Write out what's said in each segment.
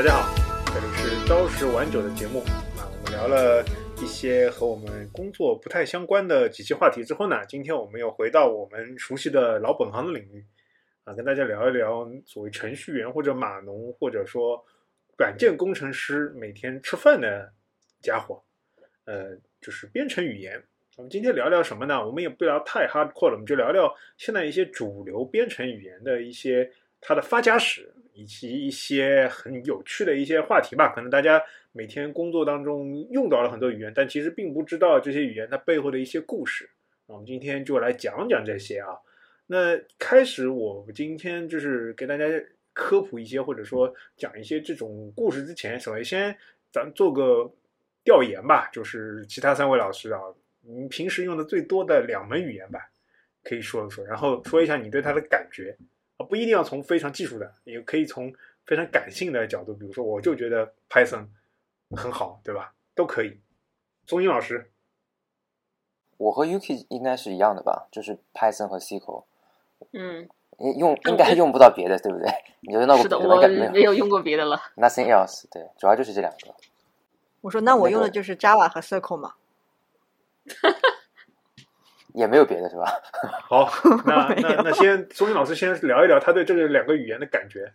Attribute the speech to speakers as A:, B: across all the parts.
A: 大家好，这里是朝十晚九的节目啊。我们聊了一些和我们工作不太相关的几期话题之后呢，今天我们又回到我们熟悉的老本行的领域啊，跟大家聊一聊所谓程序员或者码农或者说软件工程师每天吃饭的家伙，呃，就是编程语言。我们今天聊聊什么呢？我们也不聊太 hardcore 了，我们就聊聊现在一些主流编程语言的一些它的发家史。以及一些很有趣的一些话题吧，可能大家每天工作当中用到了很多语言，但其实并不知道这些语言它背后的一些故事。我们今天就来讲讲这些啊。那开始，我今天就是给大家科普一些，或者说讲一些这种故事之前，首先先咱做个调研吧，就是其他三位老师啊，你平时用的最多的两门语言吧，可以说一说，然后说一下你对它的感觉。不一定要从非常技术的，也可以从非常感性的角度，比如说，我就觉得 Python 很好，对吧？都可以。宗英老师，
B: 我和 Yuki 应该是一样的吧？就是 Python 和 SQL。
C: 嗯，
B: 用应该用不到别的，对不对？你用到过别
C: 的？
B: 我
C: 没有用过别的了。
B: Nothing else，对，主要就是这两个。
D: 我说，那我用的就是 Java 和 SQL 嘛。
B: 也没有别的是吧？
A: 好，那那那先，钟英老师先聊一聊他对这个两个语言的感觉。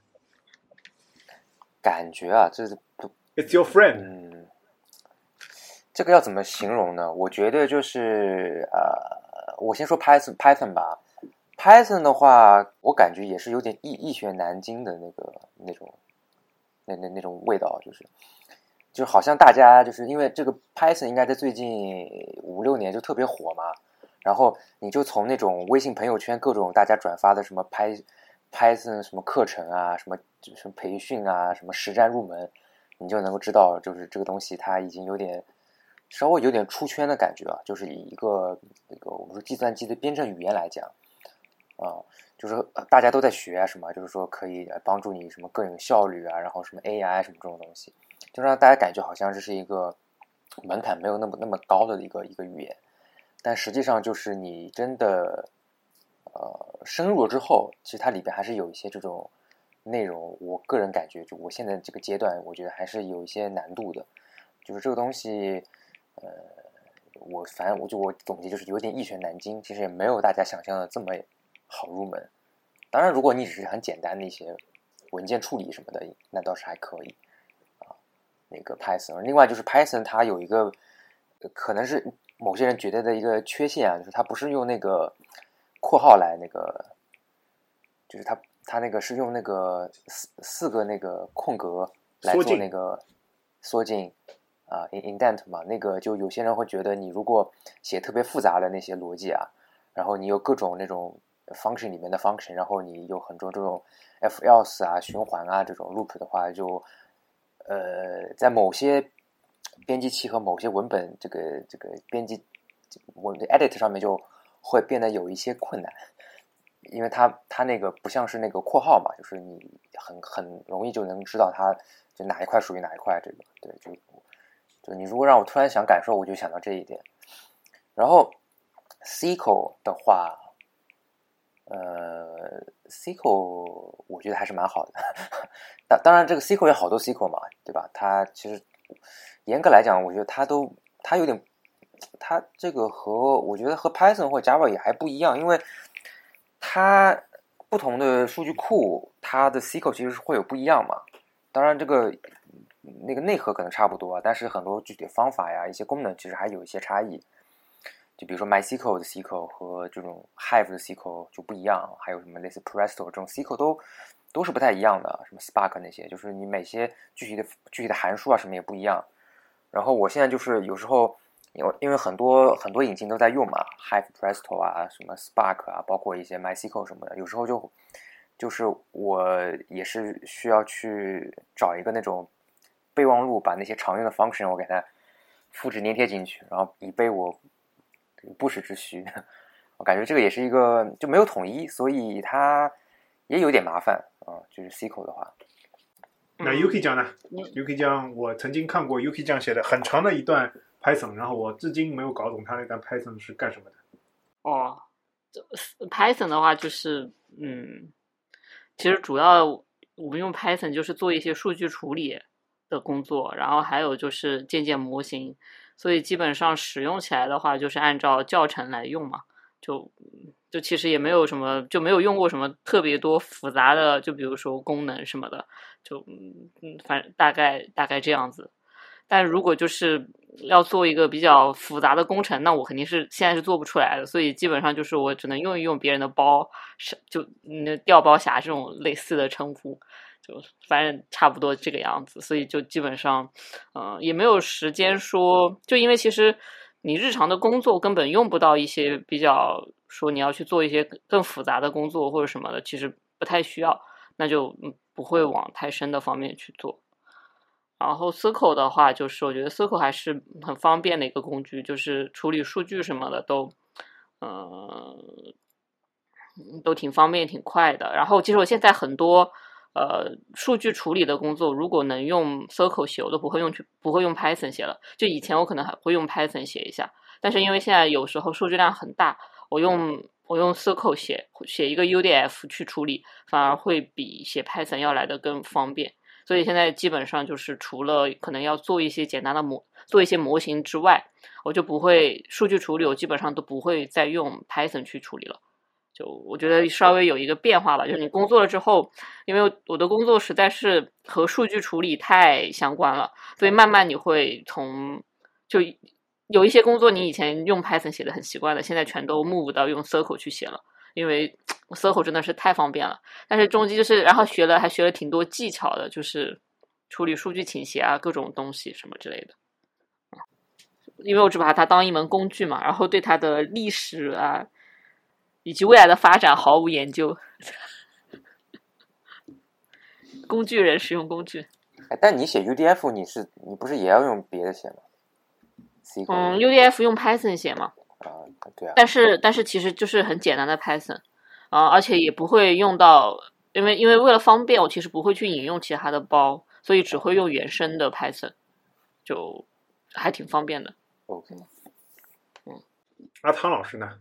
B: 感觉啊，这是不
A: ？It's your friend。
B: 嗯，这个要怎么形容呢？我觉得就是呃，我先说 Python Python 吧。Python 的话，我感觉也是有点易易学难精的那个那种那那那种味道，就是就好像大家就是因为这个 Python 应该在最近五六年就特别火嘛。然后你就从那种微信朋友圈各种大家转发的什么拍 Python 什么课程啊，什么什么培训啊，什么实战入门，你就能够知道，就是这个东西它已经有点稍微有点出圈的感觉啊。就是以一个那个我们说计算机的编程语言来讲啊，就是大家都在学什么，就是说可以帮助你什么更有效率啊，然后什么 AI 什么这种东西，就让大家感觉好像这是一个门槛没有那么那么高的一个一个语言。但实际上，就是你真的，呃，深入了之后，其实它里边还是有一些这种内容。我个人感觉，就我现在这个阶段，我觉得还是有一些难度的。就是这个东西，呃，我反正我就我总结就是有点一拳难精，其实也没有大家想象的这么好入门。当然，如果你只是很简单的一些文件处理什么的，那倒是还可以啊。那个 Python，另外就是 Python，它有一个可能是。某些人觉得的一个缺陷啊，就是它不是用那个括号来那个，就是它它那个是用那个四四个那个空格来做那个缩进啊，indent 嘛，那个就有些人会觉得你如果写特别复杂的那些逻辑啊，然后你有各种那种 function 里面的 function，然后你有很多这种 else 啊、循环啊这种 loop 的话，就呃在某些编辑器和某些文本，这个这个编辑文 edit 上面就会变得有一些困难，因为它它那个不像是那个括号嘛，就是你很很容易就能知道它就哪一块属于哪一块。这个对，就就你如果让我突然想感受，我就想到这一点。然后 SQL 的话，呃，SQL 我觉得还是蛮好的。当当然，这个 SQL 有好多 SQL 嘛，对吧？它其实。严格来讲，我觉得它都它有点，它这个和我觉得和 Python 或 Java 也还不一样，因为它不同的数据库，它的 SQL 其实是会有不一样嘛。当然，这个那个内核可能差不多，但是很多具体方法呀、一些功能其实还有一些差异。就比如说 MySQL 的 SQL 和这种 Hive 的 SQL 就不一样，还有什么类似 Presto 这种 SQL 都都是不太一样的。什么 Spark 那些，就是你每些具体的具体的函数啊什么也不一样。然后我现在就是有时候，因为因为很多很多引擎都在用嘛，Hive、Presto 啊，什么 Spark 啊，包括一些 MySQL 什么的，有时候就就是我也是需要去找一个那种备忘录，把那些常用的 function 我给它复制粘贴进去，然后以备我不时之需。我感觉这个也是一个就没有统一，所以它也有点麻烦啊。就是 SQL 的话。
A: 那 UK 讲呢？UK 讲，我曾经看过 UK 讲写的很长的一段 Python，然后我至今没有搞懂他那段 Python 是干什么的。
C: 哦，Python 的话就是，嗯，其实主要我们用 Python 就是做一些数据处理的工作，然后还有就是建建模型，所以基本上使用起来的话，就是按照教程来用嘛，就就其实也没有什么，就没有用过什么特别多复杂的，就比如说功能什么的，就嗯嗯，反正大概大概这样子。但如果就是要做一个比较复杂的工程，那我肯定是现在是做不出来的，所以基本上就是我只能用一用别人的包，是就那调包侠这种类似的称呼，就反正差不多这个样子，所以就基本上，嗯、也没有时间说，就因为其实你日常的工作根本用不到一些比较说你要去做一些更复杂的工作或者什么的，其实不太需要，那就嗯不会往太深的方面去做。然后 Circle 的话，就是我觉得 Circle 还是很方便的一个工具，就是处理数据什么的都，嗯都挺方便、挺快的。然后其实我现在很多呃数据处理的工作，如果能用 Circle 写，我都不会用去不会用 Python 写了。就以前我可能还会用 Python 写一下，但是因为现在有时候数据量很大，我用我用 Circle 写写一个 UDF 去处理，反而会比写 Python 要来的更方便。所以现在基本上就是除了可能要做一些简单的模做一些模型之外，我就不会数据处理，我基本上都不会再用 Python 去处理了。就我觉得稍微有一个变化吧，就是你工作了之后，因为我的工作实在是和数据处理太相关了，所以慢慢你会从就有一些工作你以前用 Python 写的很习惯的，现在全都 move 到用 Circle 去写了，因为 Circle 真的是太方便了。但是中间就是，然后学了还学了挺多技巧的，就是处理数据倾斜啊，各种东西什么之类的。因为我只把它当一门工具嘛，然后对它的历史啊以及未来的发展毫无研究。工具人使用工具，
B: 哎，但你写 UDF，你是你不是也要用别的写吗？
C: 嗯，UDF 用 Python 写嘛，
B: 啊，对啊，
C: 但是但是其实就是很简单的 Python 啊，而且也不会用到，因为因为为了方便，我其实不会去引用其他的包，所以只会用原生的 Python，就还挺方便的。
B: OK，
A: 阿汤老师呢？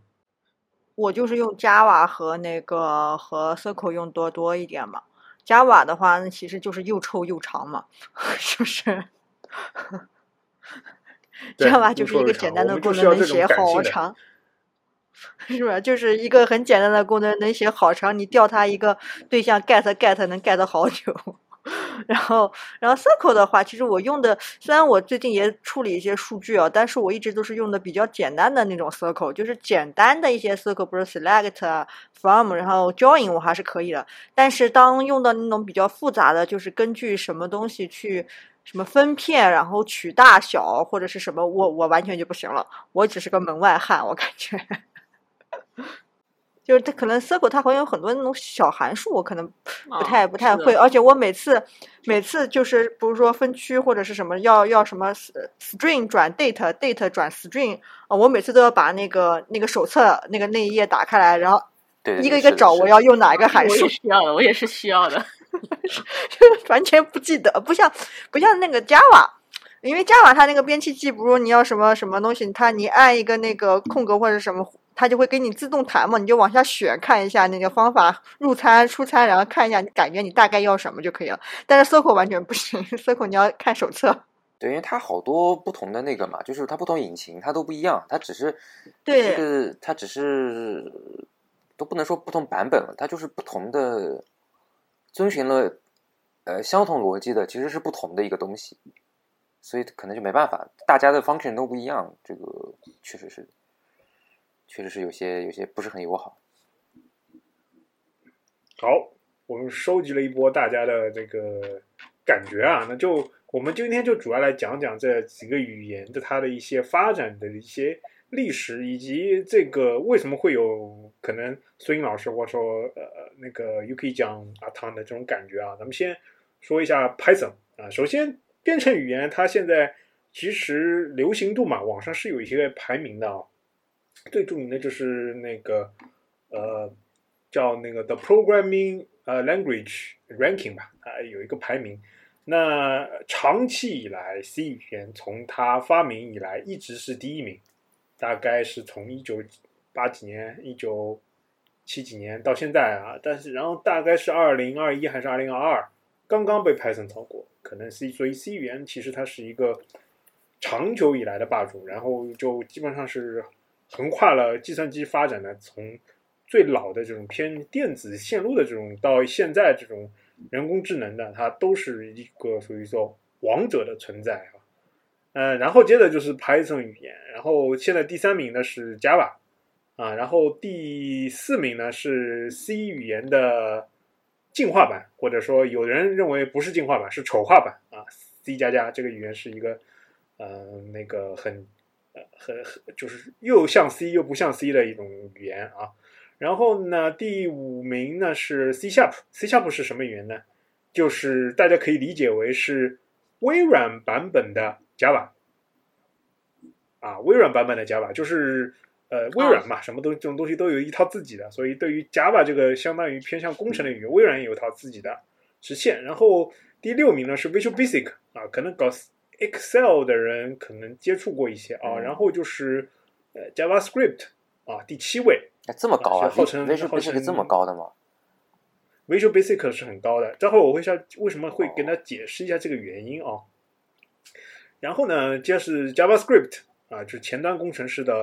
D: 我就是用 Java 和那个和 Circle 用多多一点嘛。Java 的话，那其实就是又臭又长嘛，是不是
A: 对
D: ？Java 就是一个简单的功能，能写好长，是吧？就是一个很简单的功能，能写好长，你调它一个对象 get get 能 get 好久。然后，然后 Circle 的话，其实我用的，虽然我最近也处理一些数据啊，但是我一直都是用的比较简单的那种 Circle，就是简单的一些 Circle，不是 Select、From，然后 Join 我还是可以的。但是当用到那种比较复杂的，就是根据什么东西去什么分片，然后取大小或者是什么，我我完全就不行了，我只是个门外汉，我感觉。就是它可能 circle 它好像有很多那种小函数，我可能不太、不太会，而且我每次每次就是比如说分区或者是什么要要什么 string 转 date date 转 string 啊、我每次都要把那个那个手册那个那一页打开来，然后
B: 对，
D: 一个一个找我要用哪一个函
C: 我
D: 数
C: 也，需要的，我也是需要的。
D: 完全不记得，不像不像那个 Java，因为 Java 它那个编辑器，比如你要什么什么东西，它你按一个那个空格或者什么，它就会给你自动弹嘛，你就往下选看一下那个方法入餐出餐，然后看一下你感觉你大概要什么就可以了。但是 Circle 完全不行，Circle 你要看手册。
B: 对，因为它好多不同的那个嘛，就是它不同引擎它都不一样，它只是
D: 对
B: 这个它只是都不能说不同版本了，它就是不同的遵循了呃相同逻辑的，其实是不同的一个东西，所以可能就没办法，大家的 function 都不一样，这个确实是确实是有些有些不是很友好。
A: 好，我们收集了一波大家的这个感觉啊，那就我们今天就主要来讲讲这几个语言的它的一些发展的一些历史，以及这个为什么会有可能孙英老师或者说呃那个 UK 讲阿汤的这种感觉啊。咱们先说一下 Python 啊，首先编程语言它现在其实流行度嘛，网上是有一些排名的啊，最著名的就是那个呃。叫那个 The Programming 呃 Language Ranking 吧，啊有一个排名。那长期以来，C 语言从它发明以来一直是第一名，大概是从一九八几年、一九七几年到现在啊。但是然后大概是二零二一还是二零二二，刚刚被 Python 超过，可能 C 所以 C 语言其实它是一个长久以来的霸主，然后就基本上是横跨了计算机发展的从最老的这种偏电子线路的这种，到现在这种人工智能的，它都是一个属于说王者的存在啊。呃，然后接着就是 Python 语言，然后现在第三名呢是 Java 啊，然后第四名呢是 C 语言的进化版，或者说有人认为不是进化版，是丑化版啊。C 加加这个语言是一个呃那个很呃很很就是又像 C 又不像 C 的一种语言啊。然后呢，第五名呢是 C Sharp，C Sharp 是什么语言呢？就是大家可以理解为是微软版本的 Java 啊，微软版本的 Java 就是呃微软嘛，什么东这种东西都有一套自己的，所以对于 Java 这个相当于偏向工程的语言，微软也有一套自己的实现。然后第六名呢是 Visual Basic 啊，可能搞 Excel 的人可能接触过一些啊。
B: 嗯
A: 然后就是呃 JavaScript 啊，第七位。
B: 哎，这么高啊
A: 啊号称
B: ？Visual
A: 号
B: Basic
A: 称
B: 这么高的吗
A: ？Visual Basic 是很高的，待会儿我会下为什么会跟他解释一下这个原因啊。然后呢，接着是 JavaScript 啊，就是前端工程师的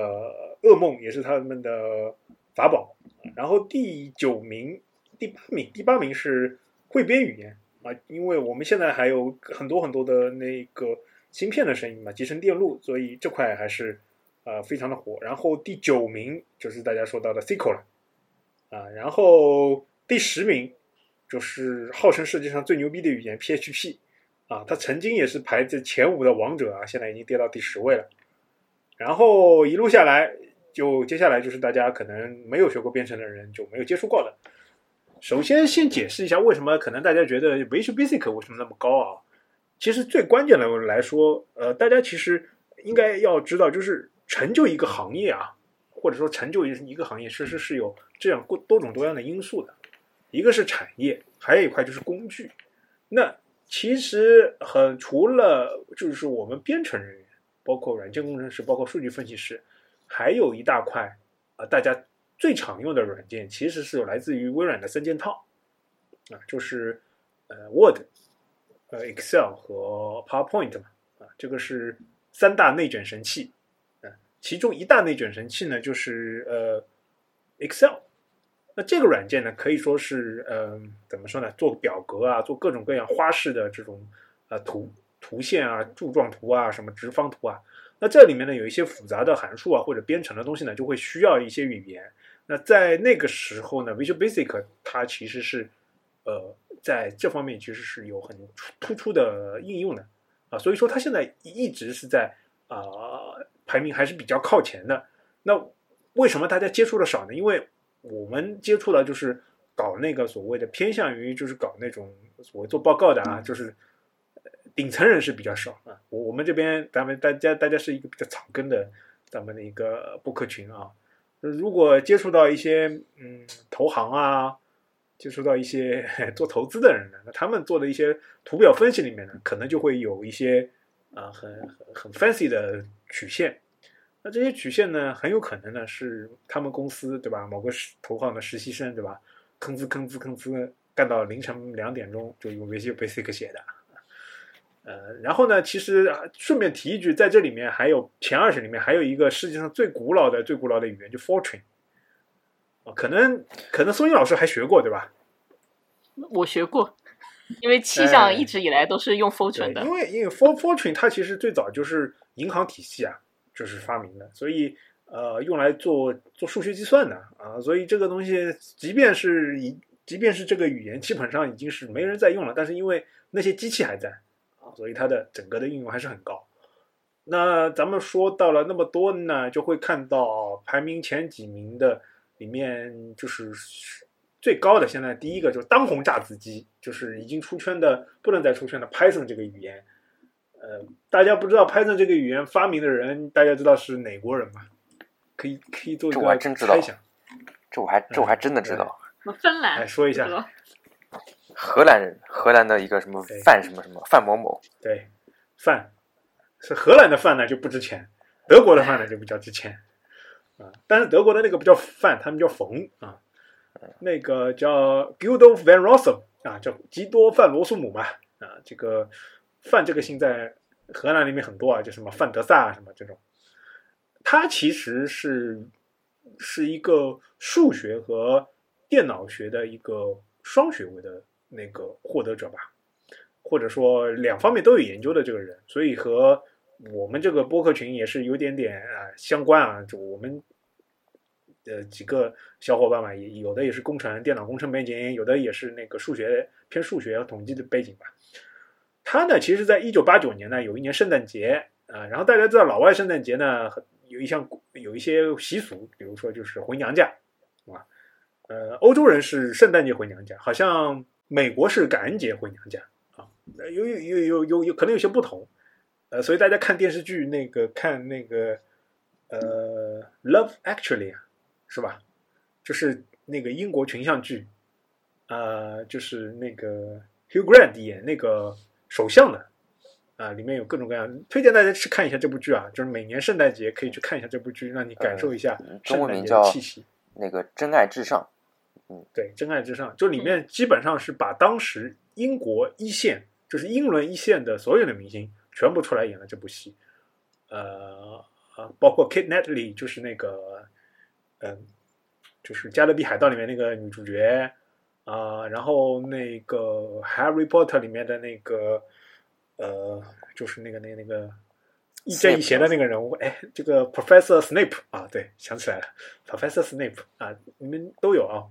A: 噩梦，也是他们的法宝。然后第九名、第八名，第八名是汇编语言啊，因为我们现在还有很多很多的那个芯片的声音嘛，集成电路，所以这块还是呃非常的火。然后第九名就是大家说到的 SQL 了啊，然后第十名就是号称世界上最牛逼的语言 PHP 啊，它曾经也是排在前五的王者啊，现在已经跌到第十位了。然后一路下来，就接下来就是大家可能没有学过编程的人就没有接触过了。首先，先解释一下为什么可能大家觉得 Visual Basic 为什么那么高啊？其实最关键的来说，呃，大家其实应该要知道，就是成就一个行业啊，或者说成就一个行业，其实是有这样多多种多样的因素的。一个是产业，还有一块就是工具。那其实很除了就是我们编程人员，包括软件工程师，包括数据分析师，还有一大块啊、呃大家最常用的软件其实是来自于微软的三件套啊，就是呃 Word、呃 Excel 和 PowerPoint 嘛啊，这个是三大内卷神器啊，其中一大内卷神器呢就是呃 Excel。那这个软件呢，可以说是，嗯、怎么说呢？做表格啊，做各种各样花式的这种呃图图线啊、柱状图啊、什么直方图啊。那这里面呢，有一些复杂的函数啊或者编程的东西呢，就会需要一些语言。那在那个时候呢，Visual Basic 它其实是呃在这方面其实是有很突出的应用的啊，所以说它现在一直是在啊、排名还是比较靠前的。那为什么大家接触的少呢？因为我们接触的就是搞那个所谓的偏向于就是搞那种所谓做报告的啊，就是顶层人士比较少啊。我我们这边咱们大家大家是一个比较草根的咱们的一个播客群啊。如果接触到一些嗯投行啊，接触到一些 做投资的人呢，那他们做的一些图表分析里面呢，可能就会有一些啊、很很很 fancy 的曲线。那这些曲线呢，很有可能呢是他们公司对吧？某个实投行的实习生对吧？吭哧吭哧吭哧干到凌晨两点钟，就用 VZ Basic 写的。呃，然后呢，其实啊顺便提一句，在这里面还有前二十里面还有一个世界上最古老的、最古老的语言，就 Fortran。哦，可能可能松英老师还学过对吧？
C: 我学过，因为气象
A: 哎
C: 一直以来都是用
A: Fortune，
C: 的
A: 因。为因为 For Fortune 它其实最早就是银行体系啊，就是发明的，所以呃用来做做数学计算的啊，所以这个东西即便是一即便是这个语言基本上已经是没人在用了，但是因为那些机器还在啊，所以它的整个的应用还是很高。那咱们说到了那么多呢，就会看到排名前几名的里面，就是最高的，现在第一个就是当红炸子鸡，就是已经出圈的不能再出圈的 Python 这个语言。呃，大家不知道 Python 这个语言发明的人，大家知道是哪国人吗？可以可以做一
B: 这我还
A: 个
B: 真知道
A: 猜想。
B: 这我还这我还真的知道。
C: 芬兰
A: 来，说一下
B: 荷兰人，荷兰的一个什么范什么什么范某某，
A: 对，范是荷兰的饭呢就不值钱，德国的饭呢就比较值钱啊。但是德国的那个不叫饭，他们叫冯啊，那个叫 Guido van Rossum 啊，叫吉多范罗苏姆嘛，啊，这个范这个姓在荷兰里面很多啊，就什么范德萨啊什么这种，他其实是是一个数学和电脑学的一个双学位的那个获得者吧，或者说两方面都有研究的这个人，所以和我们这个播客群也是有点点啊相关啊，就我们。呃，几个小伙伴嘛，也有的也是工程、电脑工程背景，有的也是那个数学偏数学和统计的背景吧。他呢，其实在一九八九年呢，有一年圣诞节啊，然后大家知道老外圣诞节呢，有一项有一些习俗，比如说就是回娘家，啊，呃，欧洲人是圣诞节回娘家，好像美国是感恩节回娘家啊，有有有有有有可能有些不同，呃，所以大家看电视剧那个看那个呃《Love Actually》啊。是吧？就是那个英国群像剧，呃，就是那个 Hugh Grant 演那个首相的，啊，里面有各种各样，推荐大家去看一下这部剧啊，就是每年圣诞节可以去看一下这部剧，让你感受一下
B: 中文名叫
A: 气息。
B: 那个《真爱至上》，嗯，
A: 对，《真爱至上》就里面基本上是把当时英国一线，就是英伦一线的所有的明星全部出来演了这部戏，呃，啊，包括 Kate Natalie，就是那个。嗯，就是《加勒比海盗》里面那个女主角啊，然后那个《Harry Potter》里面的那个呃，就是那个那个那个亦正亦邪的那个人物，哎，这个 Professor Snape 啊，对，想起来了，Professor Snape 啊，你们都有啊。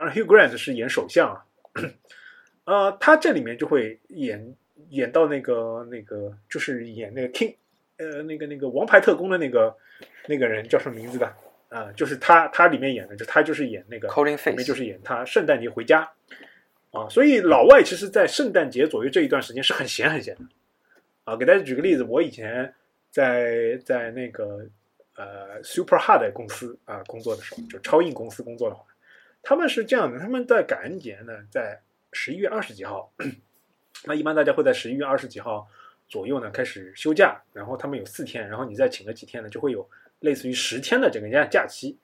A: 然后 Hugh Grant 是演首相啊，呃，他这里面就会演演到那个那个，就是演那个 King，呃，那个那个王牌特工的那个那个人叫什么名字的？啊，就是他，他里面演的，就他就是演那个，里面就是演他圣诞节回家，啊，所以老外其实，在圣诞节左右这一段时间是很闲很闲的，啊，给大家举个例子，我以前在在那个呃 Super Hard 公司啊工作的时候，就超硬公司工作的话，他们是这样的，他们在感恩节呢，在十一月二十几号，那一般大家会在十一月二十几号左右呢开始休假，然后他们有四天，然后你再请个几天呢，就会有。类似于十天的这个假假期，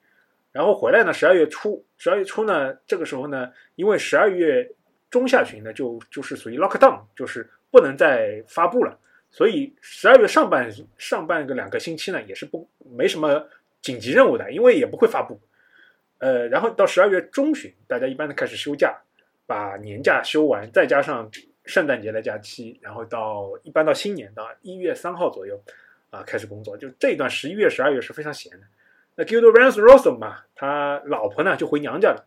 A: 然后回来呢，十二月初，十二月初呢，这个时候呢，因为十二月中下旬呢，就就是属于 lock down，就是不能再发布了，所以十二月上半上半个两个星期呢，也是不没什么紧急任务的，因为也不会发布。呃，然后到十二月中旬，大家一般都开始休假，把年假休完，再加上圣诞节的假期，然后到一般到新年到一月三号左右。啊，开始工作就这一段十一月、十二月是非常闲的。那 Gildo r a n s r o s s o 嘛，他老婆呢就回娘家了。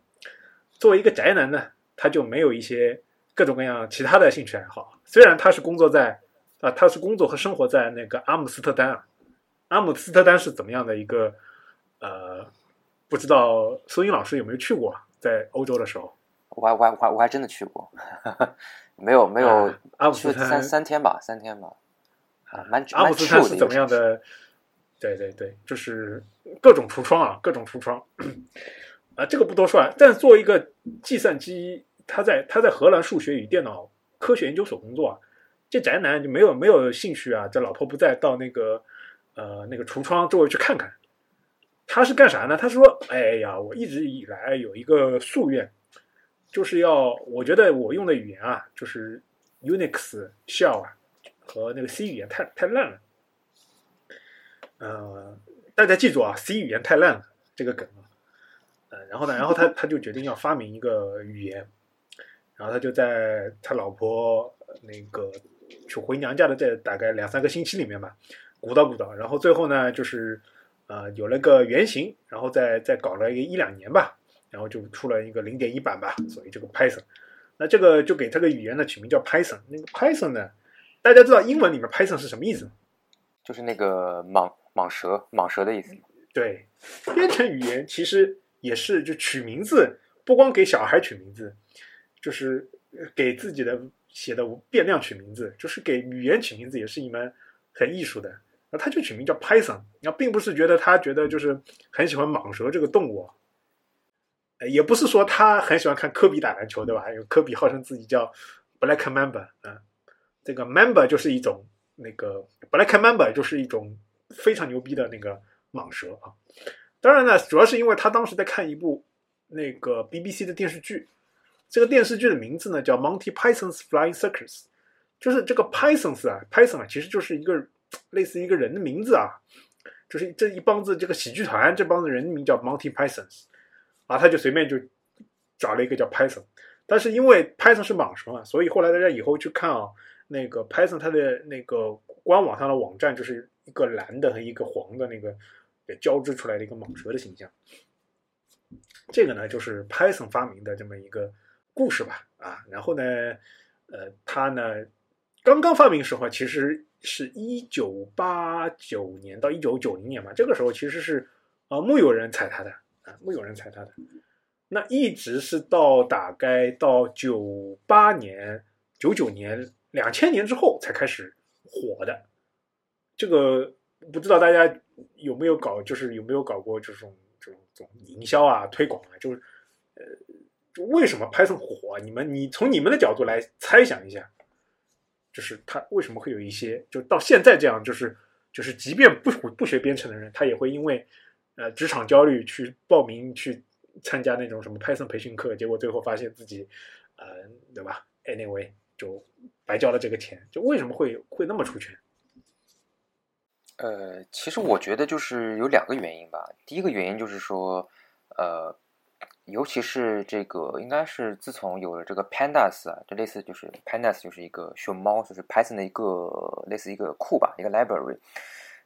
A: 作为一个宅男呢，他就没有一些各种各样其他的兴趣爱好。虽然他是工作在啊，他是工作和生活在那个阿姆斯特丹啊。阿姆斯特丹是怎么样的一个呃？不知道苏英老师有没有去过？在欧洲的时候，
B: 我还我还我还我还真的去过，没 有没有，
A: 阿姆斯特丹
B: 三三天吧，三天吧。
A: 啊，阿姆斯特丹是怎么样的？对对对，就是各种橱窗啊，各种橱窗啊，这个不多说啊。但作为一个计算机，他在他在荷兰数学与电脑科学研究所工作啊，这宅男就没有没有兴趣啊。这老婆不在，到那个呃那个橱窗周围去看看。他是干啥呢？他说：“哎呀，我一直以来有一个夙愿，就是要我觉得我用的语言啊，就是 Unix shell 啊。”和那个 C 语言太太烂了，呃，大家记住啊，C 语言太烂了这个梗啊，呃，然后呢，然后他 他就决定要发明一个语言，然后他就在他老婆那个去回娘家的这大概两三个星期里面吧，鼓捣鼓捣，然后最后呢，就是呃有了个原型，然后再再搞了一个一两年吧，然后就出了一个零点一版吧，所以这个 Python，那这个就给这个语言呢取名叫 Python，那个 Python 呢。大家知道英文里面 Python 是什么意思吗？
B: 就是那个蟒蟒蛇，蟒蛇的意思。
A: 对，编程语言其实也是就取名字，不光给小孩取名字，就是给自己的写的变量取名字，就是给语言取名字，也是一门很艺术的。那他就取名叫 Python，那并不是觉得他觉得就是很喜欢蟒蛇这个动物，也不是说他很喜欢看科比打篮球，对吧？因为科比号称自己叫 Black Mamba 啊。这个 member 就是一种那个 black member 就是一种非常牛逼的那个蟒蛇啊。当然呢，主要是因为他当时在看一部那个 BBC 的电视剧，这个电视剧的名字呢叫《Monty Python's Flying Circus》，就是这个 Python 啊，Python 啊，其实就是一个类似一个人的名字啊，就是这一帮子这个喜剧团这帮子人名叫 Monty Pythons，啊，他就随便就找了一个叫 Python，但是因为 Python 是蟒蛇嘛，所以后来大家以后去看啊，那个 Python 它的那个官网上的网站就是一个蓝的和一个黄的那个交织出来的一个蟒蛇的形象。这个呢，就是 Python 发明的这么一个故事吧，啊，然后呢，呃，它呢刚刚发明时候，其实是一九八九年到一九九零年嘛，这个时候其实是啊木有人踩它的啊，木有人踩它的，那一直是到大概到九八年、九九年、两千年之后才开始火的，这个不知道大家有没有搞，就是有没有搞过这种。这种这种营销啊、推广啊，就是呃，为什么 Python 火？你们你从你们的角度来猜想一下，就是他为什么会有一些，就到现在这样，就是就是即便不不学编程的人，他也会因为呃职场焦虑去报名去参加那种什么 Python 培训课，结果最后发现自己呃对吧？Anyway 就白交了这个钱，就为什么会会那么出圈？
B: 呃，其实我觉得就是有两个原因吧。第一个原因就是说，呃，尤其是这个，应该是自从有了这个 Pandas 啊，就类似就是 Pandas 就是一个熊猫，就是 Python 的一个类似一个库吧，一个 library。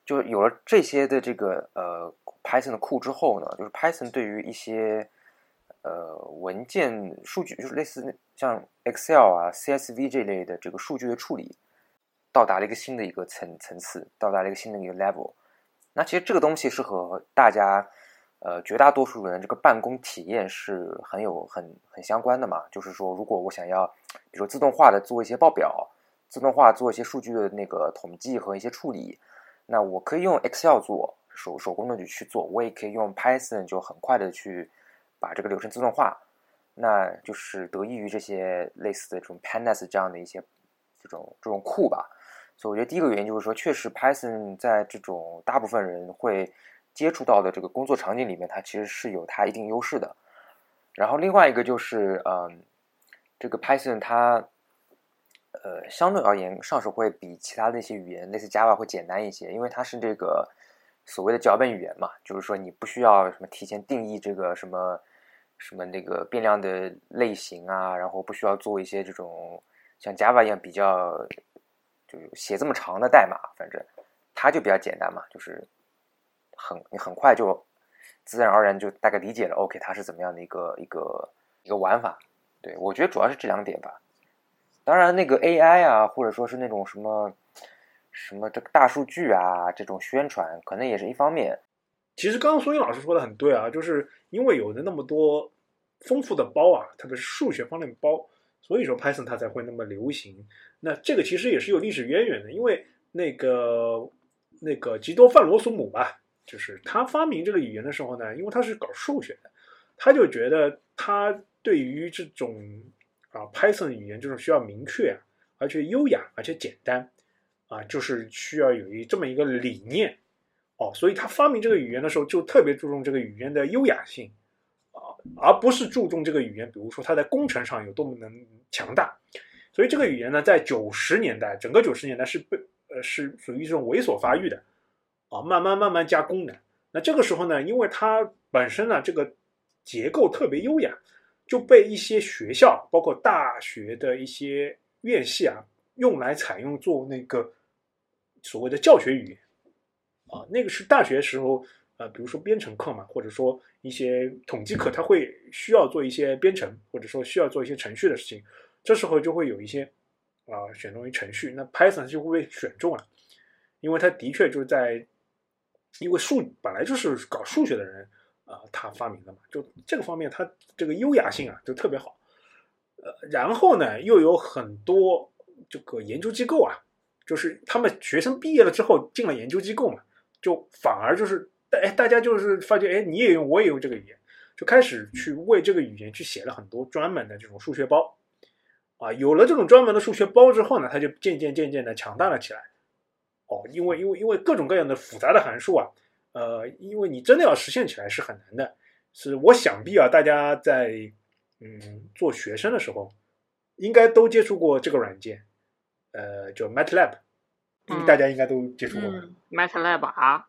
B: 就有了这些的这个呃 Python 的库之后呢，就是 Python 对于一些呃文件数据，就是类似像 Excel 啊、CSV 这类的这个数据的处理。到达了一个新的一个层层次，到达了一个新的一个 level。那其实这个东西是和大家，呃，绝大多数人这个办公体验是很有很很相关的嘛。就是说，如果我想要，比如自动化的做一些报表，自动化做一些数据的那个统计和一些处理，那我可以用 Excel 做手手工的去去做，我也可以用 Python 就很快的去把这个流程自动化。那就是得益于这些类似的这种 Pandas 这样的一些这种这种库吧。所以我觉得第一个原因就是说，确实 Python 在这种大部分人会接触到的这个工作场景里面，它其实是有它一定优势的。然后另外一个就是，嗯，这个 Python 它，呃，相对而言上手会比其他的一些语言，类似 Java 会简单一些，因为它是这个所谓的脚本语言嘛，就是说你不需要什么提前定义这个什么什么那个变量的类型啊，然后不需要做一些这种像 Java 一样比较。就写这么长的代码，反正它就比较简单嘛，就是很你很快就自然而然就大概理解了。OK，它是怎么样的一个一个一个玩法？对我觉得主要是这两点吧。当然，那个 AI 啊，或者说是那种什么什么这个大数据啊，这种宣传可能也是一方面。
A: 其实刚刚苏英老师说的很对啊，就是因为有的那么多丰富的包啊，特别是数学方面的包。所以说 Python 它才会那么流行。那这个其实也是有历史渊源的，因为那个那个吉多范罗索姆吧，就是他发明这个语言的时候呢，因为他是搞数学的，他就觉得他对于这种啊 Python 语言这种需要明确，而且优雅，而且简单啊，就是需要有一这么一个理念哦，所以他发明这个语言的时候就特别注重这个语言的优雅性啊。而不是注重这个语言，比如说它在工程上有多么能强大，所以这个语言呢，在九十年代，整个九十年代是被呃是属于这种猥琐发育的，啊，慢慢慢慢加功能。那这个时候呢，因为它本身呢这个结构特别优雅，就被一些学校，包括大学的一些院系啊，用来采用做那个所谓的教学语言，啊，那个是大学时候。呃，比如说编程课嘛，或者说一些统计课，它会需要做一些编程，或者说需要做一些程序的事情，这时候就会有一些啊选中于程序，那 Python 就会被选中了，因为它的确就是在，因为数本来就是搞数学的人啊，他发明的嘛，就这个方面它这个优雅性啊就特别好，呃，然后呢又有很多这个研究机构啊，就是他们学生毕业了之后进了研究机构嘛，就反而就是。哎，大家就是发觉，哎，你也用，我也用这个语言，就开始去为这个语言去写了很多专门的这种数学包，啊，有了这种专门的数学包之后呢，它就渐渐渐渐的强大了起来。哦，因为因为因为各种各样的复杂的函数啊，呃，因为你真的要实现起来是很难的。是我想必啊，大家在嗯做学生的时候，应该都接触过这个软件，呃，叫 MATLAB，
C: 嗯
A: 大家应该都接触过吧。
D: 嗯
C: MATLAB 啊，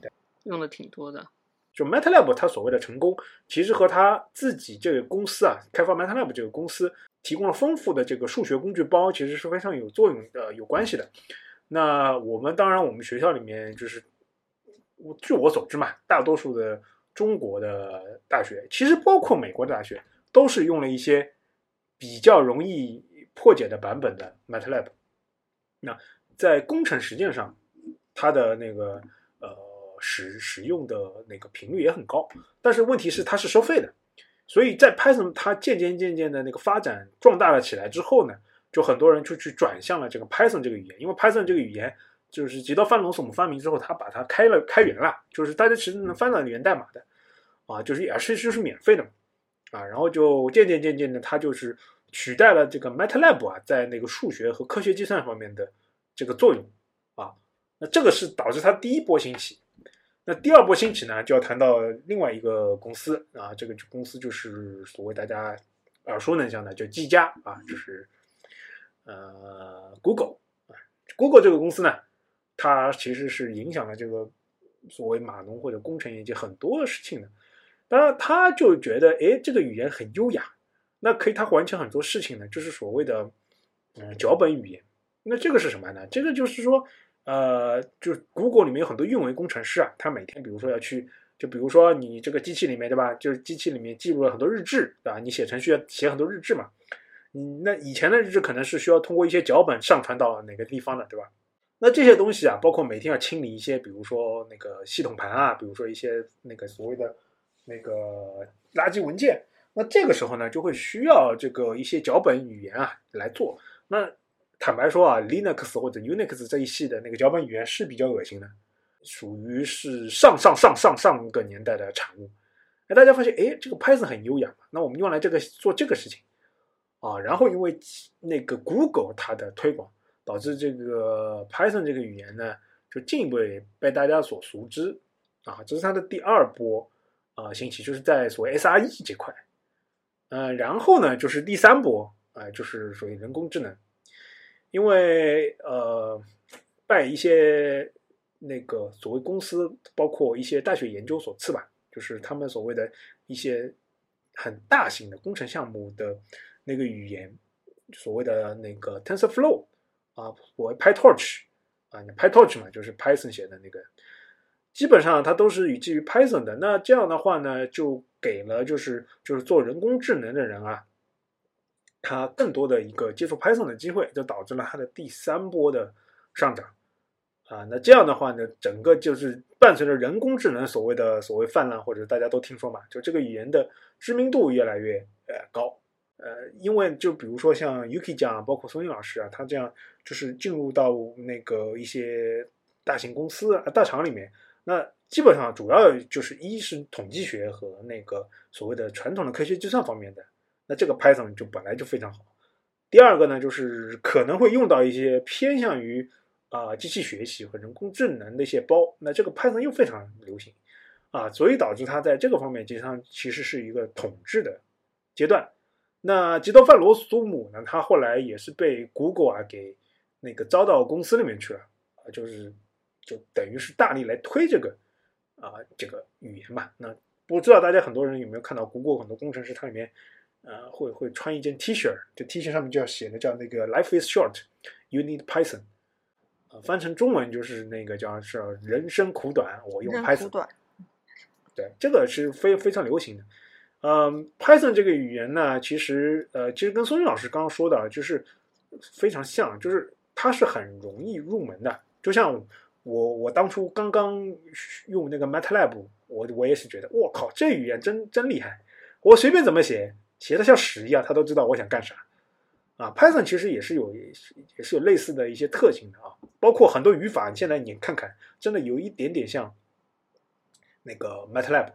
C: 对用的挺多的。
A: 就 MATLAB 它所谓的成功，其实和它自己这个公司啊，开发 MATLAB 这个公司提供了丰富的这个数学工具包，其实是非常有作用的、有关系的。那我们当然，我们学校里面就是，我据我所知嘛，大多数的中国的大学，其实包括美国的大学，都是用了一些比较容易破解的版本的 MATLAB。那在工程实践上，它的那个呃使使用的那个频率也很高，但是问题是它是收费的，所以在 Python 它渐渐渐渐的那个发展壮大了起来之后呢，就很多人就去转向了这个 Python 这个语言，因为 Python 这个语言就是直到范龙索姆发明之后，他把它开了开源了，就是大家其实能翻到源代码的，啊，就是也是就是免费的嘛，啊，然后就渐渐渐渐的，它就是取代了这个 MATLAB 啊，在那个数学和科学计算方面的这个作用啊，那这个是导致它第一波兴起。那第二波兴起呢，就要谈到另外一个公司啊，这个公司就是所谓大家耳熟能详的，就技嘉啊，就是呃 Google 啊，Google 这个公司呢，它其实是影响了这个所谓码农或者工程业界很多事情的。当然，他就觉得，哎，这个语言很优雅，那可以它完成很多事情呢，就是所谓的嗯脚本语言。那这个是什么呢？这个就是说。呃，就是 Google 里面有很多运维工程师啊，他每天比如说要去，就比如说你这个机器里面对吧，就是机器里面记录了很多日志，对吧？你写程序要写很多日志嘛，嗯，那以前的日志可能是需要通过一些脚本上传到哪个地方的，对吧？那这些东西啊，包括每天要清理一些，比如说那个系统盘啊，比如说一些那个所谓的那个垃圾文件，那这个时候呢，就会需要这个一些脚本语言啊来做，那。坦白说啊，Linux 或者 Unix 这一系的那个脚本语言是比较恶心的，属于是上上上上上个年代的产物。哎，大家发现，哎，这个 Python 很优雅，那我们用来这个做这个事情啊。然后因为那个 Google 它的推广，导致这个 Python 这个语言呢，就进一步被大家所熟知啊。这是它的第二波啊兴起，就是在所谓 SRE 这块。嗯，然后呢，就是第三波啊，就是属于人工智能。因为呃，拜一些那个所谓公司，包括一些大学研究所赐吧，就是他们所谓的一些很大型的工程项目的那个语言，所谓的那个 TensorFlow 啊，所谓 PyTorch 啊你，PyTorch 嘛，就是 Python 写的那个，基本上它都是以基于 Python 的。那这样的话呢，就给了就是就是做人工智能的人啊。他更多的一个接触 Python 的机会，就导致了它的第三波的上涨啊。那这样的话呢，整个就是伴随着人工智能所谓的所谓泛滥，或者大家都听说嘛，就这个语言的知名度越来越呃高。呃，因为就比如说像 Yuki 酱，包括松英老师啊，他这样就是进入到那个一些大型公司、大厂里面，那基本上主要就是一是统计学和那个所谓的传统的科学计算方面的。那这个 Python 就本来就非常好。第二个呢，就是可能会用到一些偏向于啊机器学习和人工智能的一些包，那这个 Python 又非常流行啊，所以导致它在这个方面实际上其实是一个统治的阶段。那吉多范罗苏姆呢，他后来也是被 Google 啊给那个招到公司里面去了啊，就是就等于是大力来推这个啊这个语言嘛。那不知道大家很多人有没有看到 Google 很多工程师他里面。呃，会会穿一件 T 恤，这 T 恤上面就要写的叫那个 “Life is short, you need Python”，呃，翻成中文就是那个叫是“人生苦短，我用 Python”。对，这个是非非常流行的。嗯，Python 这个语言呢，其实呃，其实跟松云老师刚刚说的，就是非常像，就是它是很容易入门的。就像我我当初刚刚用那个 MATLAB，我我也是觉得，我靠，这语言真真厉害，我随便怎么写。写的像屎一样，他都知道我想干啥，啊，Python 其实也是有也是有类似的一些特性的啊，包括很多语法，现在你看看，真的有一点点像那个 MATLAB，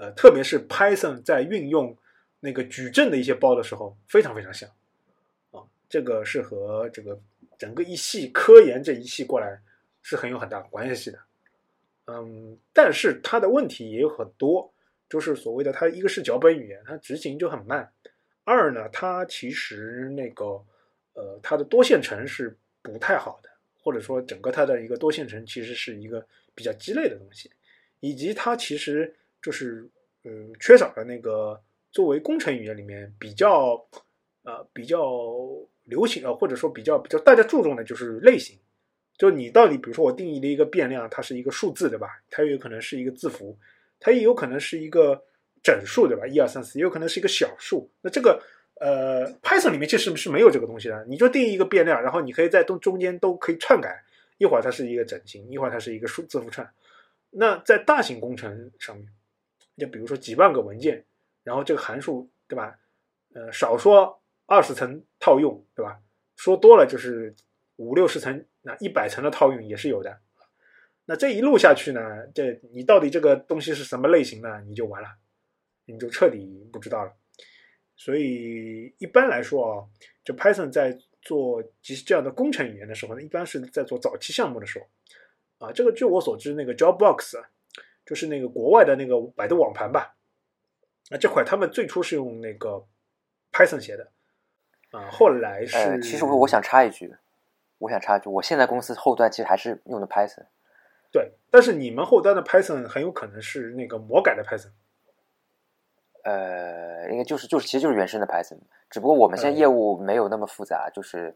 A: 呃，特别是 Python 在运用那个矩阵的一些包的时候，非常非常像，啊，这个是和这个整个一系科研这一系过来是很有很大关系的，嗯，但是它的问题也有很多。就是所谓的它一个是脚本语言，它执行就很慢；二呢，它其实那个呃，它的多线程是不太好的，或者说整个它的一个多线程其实是一个比较鸡肋的东西，以及它其实就是嗯缺少了那个作为工程语言里面比较呃比较流行啊，或者说比较比较大家注重的就是类型。就你到底，比如说我定义了一个变量，它是一个数字，对吧？它也有可能是一个字符，它也有可能是一个整数，对吧？一二三四，也有可能是一个小数。那这个呃，Python 里面其实是没有这个东西的。你就定义一个变量，然后你可以在中中间都可以篡改，一会儿它是一个整形，一会儿它是一个数字符串。那在大型工程上面，就比如说几万个文件，然后这个函数，对吧？呃，少说二十层套用，对吧？说多了就是五六十层。那一百层的套用也是有的，那这一路下去呢，这你到底这个东西是什么类型呢？你就完了，你就彻底不知道了。所以一般来说啊，就 Python 在做其实这样的工程语言的时候呢，一般是在做早期项目的时候啊。这个据我所知，那个 JobBox 就是那个国外的那个百度网盘吧，那这块他们最初是用那个 Python 写的啊，后来是。
B: 其实我我想插一句。我想插一句，我现在公司后端其实还是用的 Python。
A: 对，但是你们后端的 Python 很有可能是那个魔改的 Python。
B: 呃，应该就是就是，其实就是原生的 Python，只不过我们现在业务没有那么复杂，就是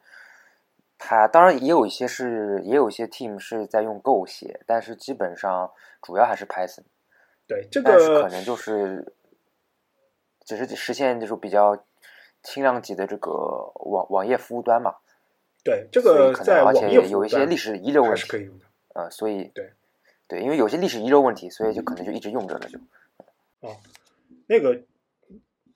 B: 它当然也有一些是，也有一些 team 是在用 Go 写，但是基本上主要还是 Python。
A: 对，这个
B: 可能就是只是实现就是比较轻量级的这个网网页服务端嘛。
A: 对这个在而且
B: 有一些历史遗留问题，
A: 是可以用的。
B: 呃，所以
A: 对
B: 对，因为有些历史遗留问题，所以就可能就一直用着了。就
A: 哦，那个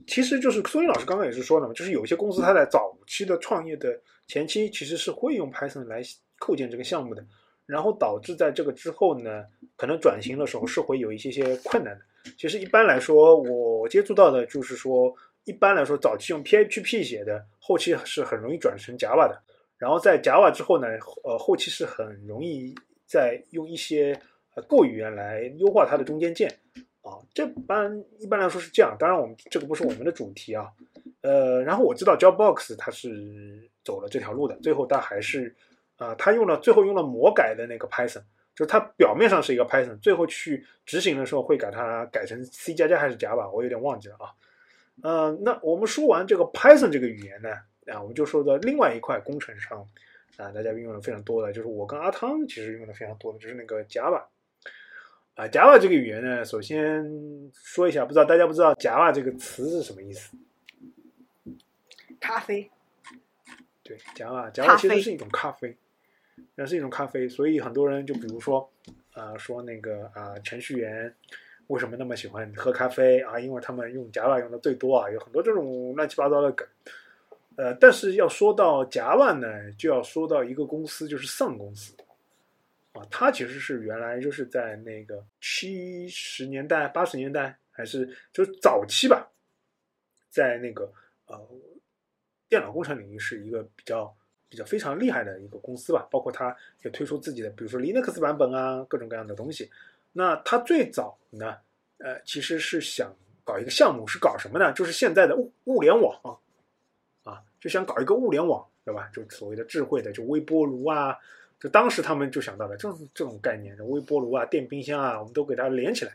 A: 其实就是苏云老师刚刚也是说了嘛，就是有一些公司它在早期的创业的前期其实是会用 Python 来构建这个项目的，然后导致在这个之后呢，可能转型的时候是会有一些些困难的。其实一般来说，我接触到的就是说，一般来说早期用 PHP 写的，后期是很容易转成 Java 的。然后在 Java 之后呢，呃，后期是很容易再用一些呃 Go 语言来优化它的中间件啊。这般一般来说是这样，当然我们这个不是我们的主题啊。呃，然后我知道 JobBox 它是走了这条路的，最后他还是啊，他用了最后用了魔改的那个 Python，就是它表面上是一个 Python，最后去执行的时候会给它改成 C 加加还是 Java，我有点忘记了啊。嗯，那我们说完这个 Python 这个语言呢？啊，我们就说到另外一块工程上，啊，大家运用的非常多的，就是我跟阿汤其实用的非常多的，就是那个 Java。啊，Java 这个语言呢，首先说一下，不知道大家不知道 Java 这个词是什么意思？
D: 咖啡。
A: 对，Java，Java 其实是一种咖啡，那是一种咖啡，所以很多人就比如说，啊，说那个啊，程序员为什么那么喜欢喝咖啡啊？因为他们用 Java 用的最多啊，有很多这种乱七八糟的梗。呃，但是要说到 Java 呢，就要说到一个公司，就是 Sun 公司，啊，它其实是原来就是在那个七十年代、八十年代，还是就是早期吧，在那个呃电脑工程领域是一个比较比较非常厉害的一个公司吧，包括它也推出自己的，比如说 Linux 版本啊，各种各样的东西。那它最早呢，呃，其实是想搞一个项目，是搞什么呢？就是现在的物物联网。啊就想搞一个物联网，对吧？就所谓的智慧的，就微波炉啊，就当时他们就想到了这种这种概念，微波炉啊、电冰箱啊，我们都给它连起来。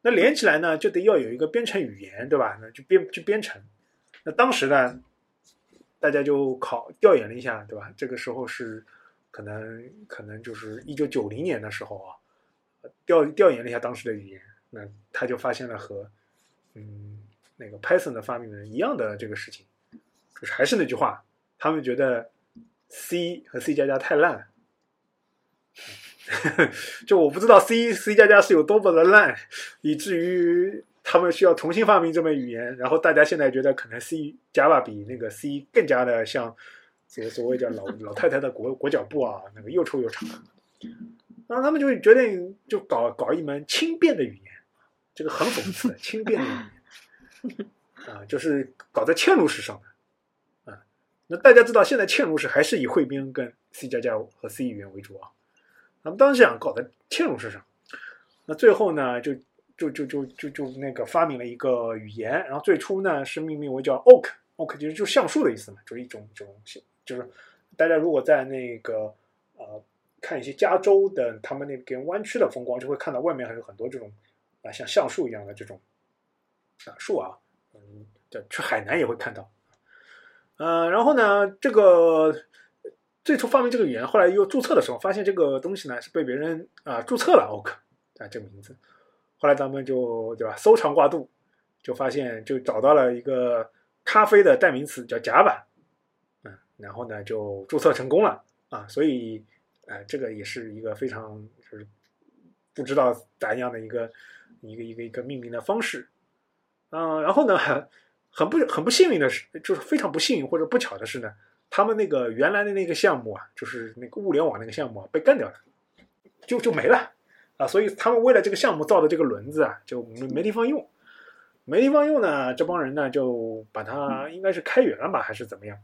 A: 那连起来呢，就得要有一个编程语言，对吧？那就编就编程。那当时呢，大家就考调研了一下，对吧？这个时候是可能可能就是一九九零年的时候啊，调调研了一下当时的语言，那他就发现了和嗯那个 Python 的发明人一样的这个事情。就是还是那句话，他们觉得 C 和 C 加加太烂了。就我不知道 C C 加加是有多么的烂，以至于他们需要重新发明这门语言。然后大家现在觉得可能 C Java 比那个 C 更加的像这个所谓叫老 老太太的裹裹脚布啊，那个又臭又长。然后他们就决定就搞搞一门轻便的语言，这个很讽刺，轻便的语言啊，就是搞在嵌入式上的。那大家知道，现在嵌入式还是以汇编跟 C 加加和 C 语言为主啊。他们当时想搞在嵌入式上，那最后呢，就就就就就就那个发明了一个语言，然后最初呢是命名为叫 oak，oak 其实就是橡树的意思嘛，就是一种这种就是大家如果在那个呃看一些加州的他们那边弯曲的风光，就会看到外面还有很多这种啊像橡树一样的这种啊树啊，嗯，对，去海南也会看到。呃，然后呢，这个最初发明这个语言，后来又注册的时候，发现这个东西呢是被别人啊注册了 oak 啊这个名字。后来咱们就对吧，搜肠刮肚，就发现就找到了一个咖啡的代名词叫甲板，嗯，然后呢就注册成功了。啊，所以哎，这个也是一个非常就是不知道咋样的一个一个一个一个命名的方式，嗯，然后呢很不很不幸运的是，就是非常不幸运或者不巧的是呢，他们那个原来的那个项目啊，就是那个物联网那个项目啊，被干掉了，就就没了。啊，所以他们为了这个项目造的这个轮子啊，就没没地方用，没地方用呢，这帮人呢就把它应该是开源了吧，还是怎么样？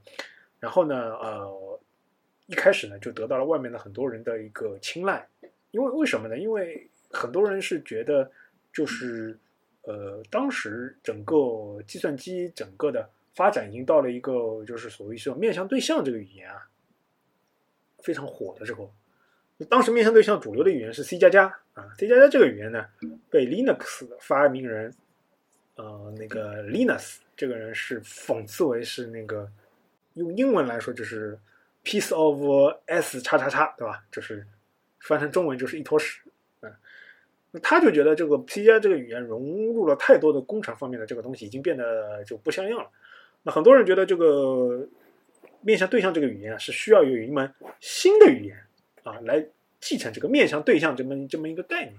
A: 然后呢，呃，一开始呢就得到了外面的很多人的一个青睐，因为为什么呢？因为很多人是觉得，就是呃，当时整个计算机整个的发展已经到了一个就是所谓是面向对象这个语言啊非常火的时候。当时面向对象主流的语言是 C 加加啊，C 加加这个语言呢，被 Linux 发明人，呃，那个 Linus 这个人是讽刺为是那个用英文来说就是 piece of s 叉叉叉，对吧？就是翻成中文就是一坨屎，嗯，他就觉得这个 C 加这个语言融入了太多的工程方面的这个东西，已经变得就不像样了。那很多人觉得这个面向对象这个语言啊是需要有一门新的语言。啊，来继承这个面向对象这么这么一个概念，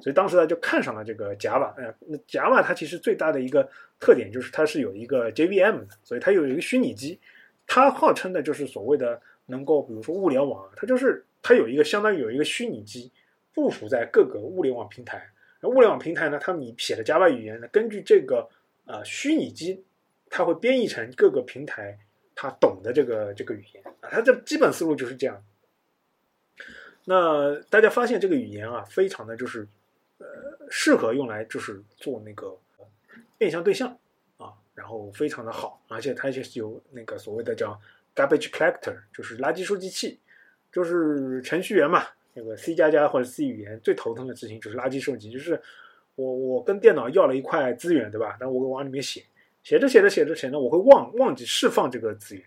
A: 所以当时呢就看上了这个 Java。哎，那 Java 它其实最大的一个特点就是它是有一个 JVM 的，所以它有一个虚拟机，它号称的就是所谓的能够，比如说物联网，它就是它有一个相当于有一个虚拟机部署在各个物联网平台。那物联网平台呢，它你写的 Java 语言呢，根据这个呃虚拟机，它会编译成各个平台它懂的这个这个语言啊，它这基本思路就是这样。那大家发现这个语言啊，非常的就是，呃，适合用来就是做那个面向对象啊，然后非常的好，而且它就是有那个所谓的叫 garbage collector，就是垃圾收集器，就是程序员嘛，那个 C 加加或者 C 语言最头疼的事情就是垃圾收集，就是我我跟电脑要了一块资源，对吧？那我往里面写，写着写着写着写着，我会忘忘记释放这个资源。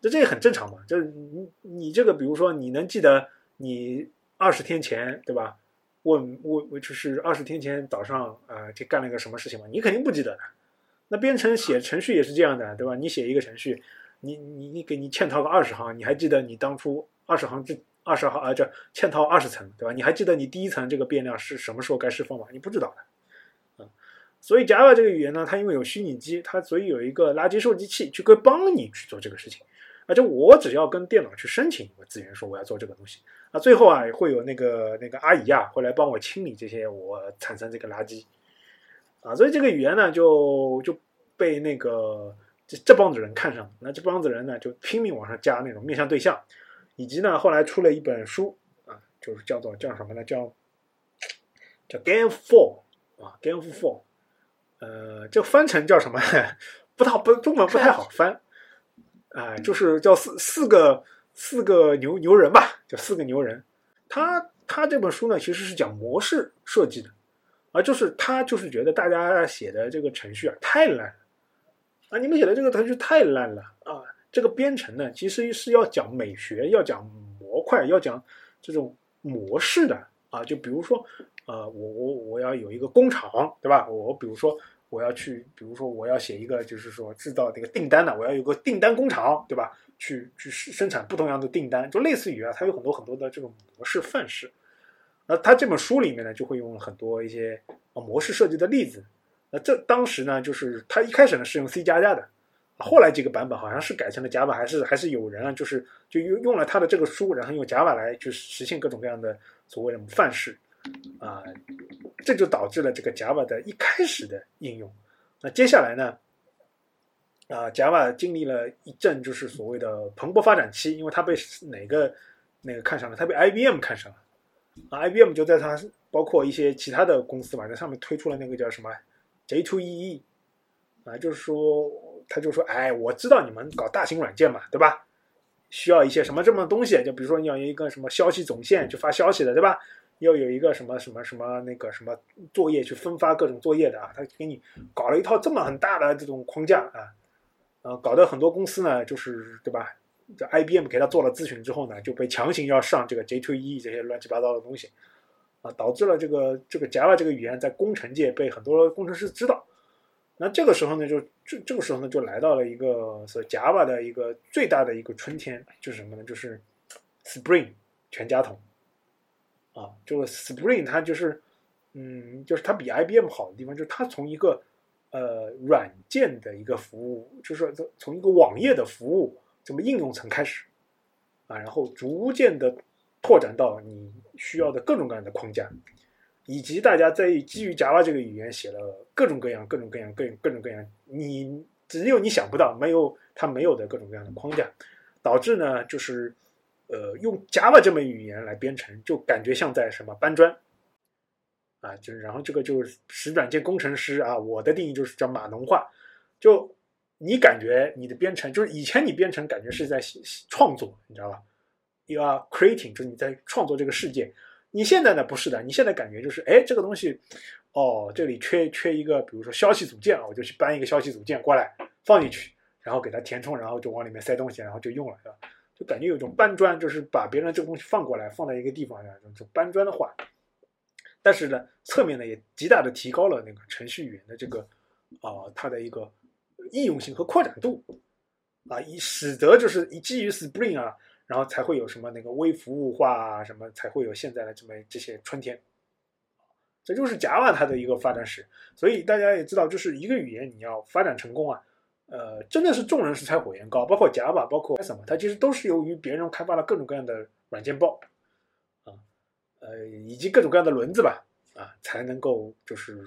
A: 这这也很正常嘛，就是你你这个，比如说你能记得你二十天前对吧？问问就是二十天前早上啊，就干了个什么事情嘛？你肯定不记得的。那编程写程序也是这样的，对吧？你写一个程序，你你你给你嵌套个二十行，你还记得你当初二十行这二十行啊这嵌套二十层，对吧？你还记得你第一层这个变量是什么时候该释放吗？你不知道的，啊。所以 Java 这个语言呢，它因为有虚拟机，它所以有一个垃圾收集器，就可以帮你去做这个事情。而且我只要跟电脑去申请一个资源，说我要做这个东西，啊，最后啊会有那个那个阿姨啊会来帮我清理这些我产生这个垃圾，啊，所以这个语言呢就就被那个这这帮子人看上了，那这帮子人呢就拼命往上加那种面向对象，以及呢后来出了一本书啊，就是叫做叫什么呢？叫叫 Game Four 啊，Game Four，呃，这翻成叫什么？不太不中文不太好翻。哎，就是叫四四个四个牛牛人吧，叫四个牛人。他他这本书呢，其实是讲模式设计的，啊，就是他就是觉得大家写的这个程序啊太烂了，啊，你们写的这个程序太烂了啊。这个编程呢，其实是要讲美学，要讲模块，要讲这种模式的啊。就比如说，呃，我我我要有一个工厂，对吧？我比如说。我要去，比如说我要写一个，就是说制造这个订单的，我要有个订单工厂，对吧？去去生产不同样的订单，就类似于啊，它有很多很多的这种模式范式。那他这本书里面呢，就会用了很多一些模式设计的例子。那这当时呢，就是他一开始呢是用 C 加加的，后来几个版本好像是改成了 Java，还是还是有人啊，就是就用用了他的这个书，然后用 Java 来去实现各种各样的所谓的范式。啊，这就导致了这个 Java 的一开始的应用。那接下来呢？啊，Java 经历了一阵就是所谓的蓬勃发展期，因为它被哪个那个看上了？它被 IBM 看上了。啊，IBM 就在它包括一些其他的公司吧，在上面推出了那个叫什么 J2EE 啊，就是说他就说，哎，我知道你们搞大型软件嘛，对吧？需要一些什么这么东西，就比如说你要有一个什么消息总线去发消息的，对吧？要有一个什么什么什么那个什么作业去分发各种作业的啊，他给你搞了一套这么很大的这种框架啊，呃，搞得很多公司呢，就是对吧？这 IBM 给他做了咨询之后呢，就被强行要上这个 J2EE 这些乱七八糟的东西，啊，导致了这个这个 Java 这个语言在工程界被很多工程师知道。那这个时候呢，就这这个时候呢，就来到了一个所 Java 的一个最大的一个春天，就是什么呢？就是 Spring 全家桶。啊，就是 Spring 它就是，嗯，就是它比 IBM 好的地方，就是它从一个呃软件的一个服务，就是说从一个网页的服务这么应用层开始，啊，然后逐渐的拓展到你需要的各种各样的框架，以及大家在基于 Java 这个语言写了各种各样、各种各样、各各种各样，你只有你想不到，没有它没有的各种各样的框架，导致呢就是。呃，用 Java 这门语言来编程，就感觉像在什么搬砖啊，就然后这个就是使软件工程师啊，我的定义就是叫码农化，就你感觉你的编程就是以前你编程感觉是在创作，你知道吧？You are creating，就是你在创作这个世界。你现在呢不是的，你现在感觉就是哎，这个东西哦，这里缺缺一个，比如说消息组件啊，我就去搬一个消息组件过来放进去，然后给它填充，然后就往里面塞东西，然后就用了，对吧？就感觉有一种搬砖，就是把别人这个东西放过来，放在一个地方，就搬砖的话。但是呢，侧面呢也极大的提高了那个程序员的这个啊，它的一个应用性和扩展度啊，以使得就是以基于 Spring 啊，然后才会有什么那个微服务化啊，什么才会有现在的这么这些春天。这就是 Java 它的一个发展史。所以大家也知道，就是一个语言你要发展成功啊。呃，真的是众人拾柴火焰高，包括 Java，包括什么，它其实都是由于别人开发了各种各样的软件包，啊，呃，以及各种各样的轮子吧，啊，才能够就是，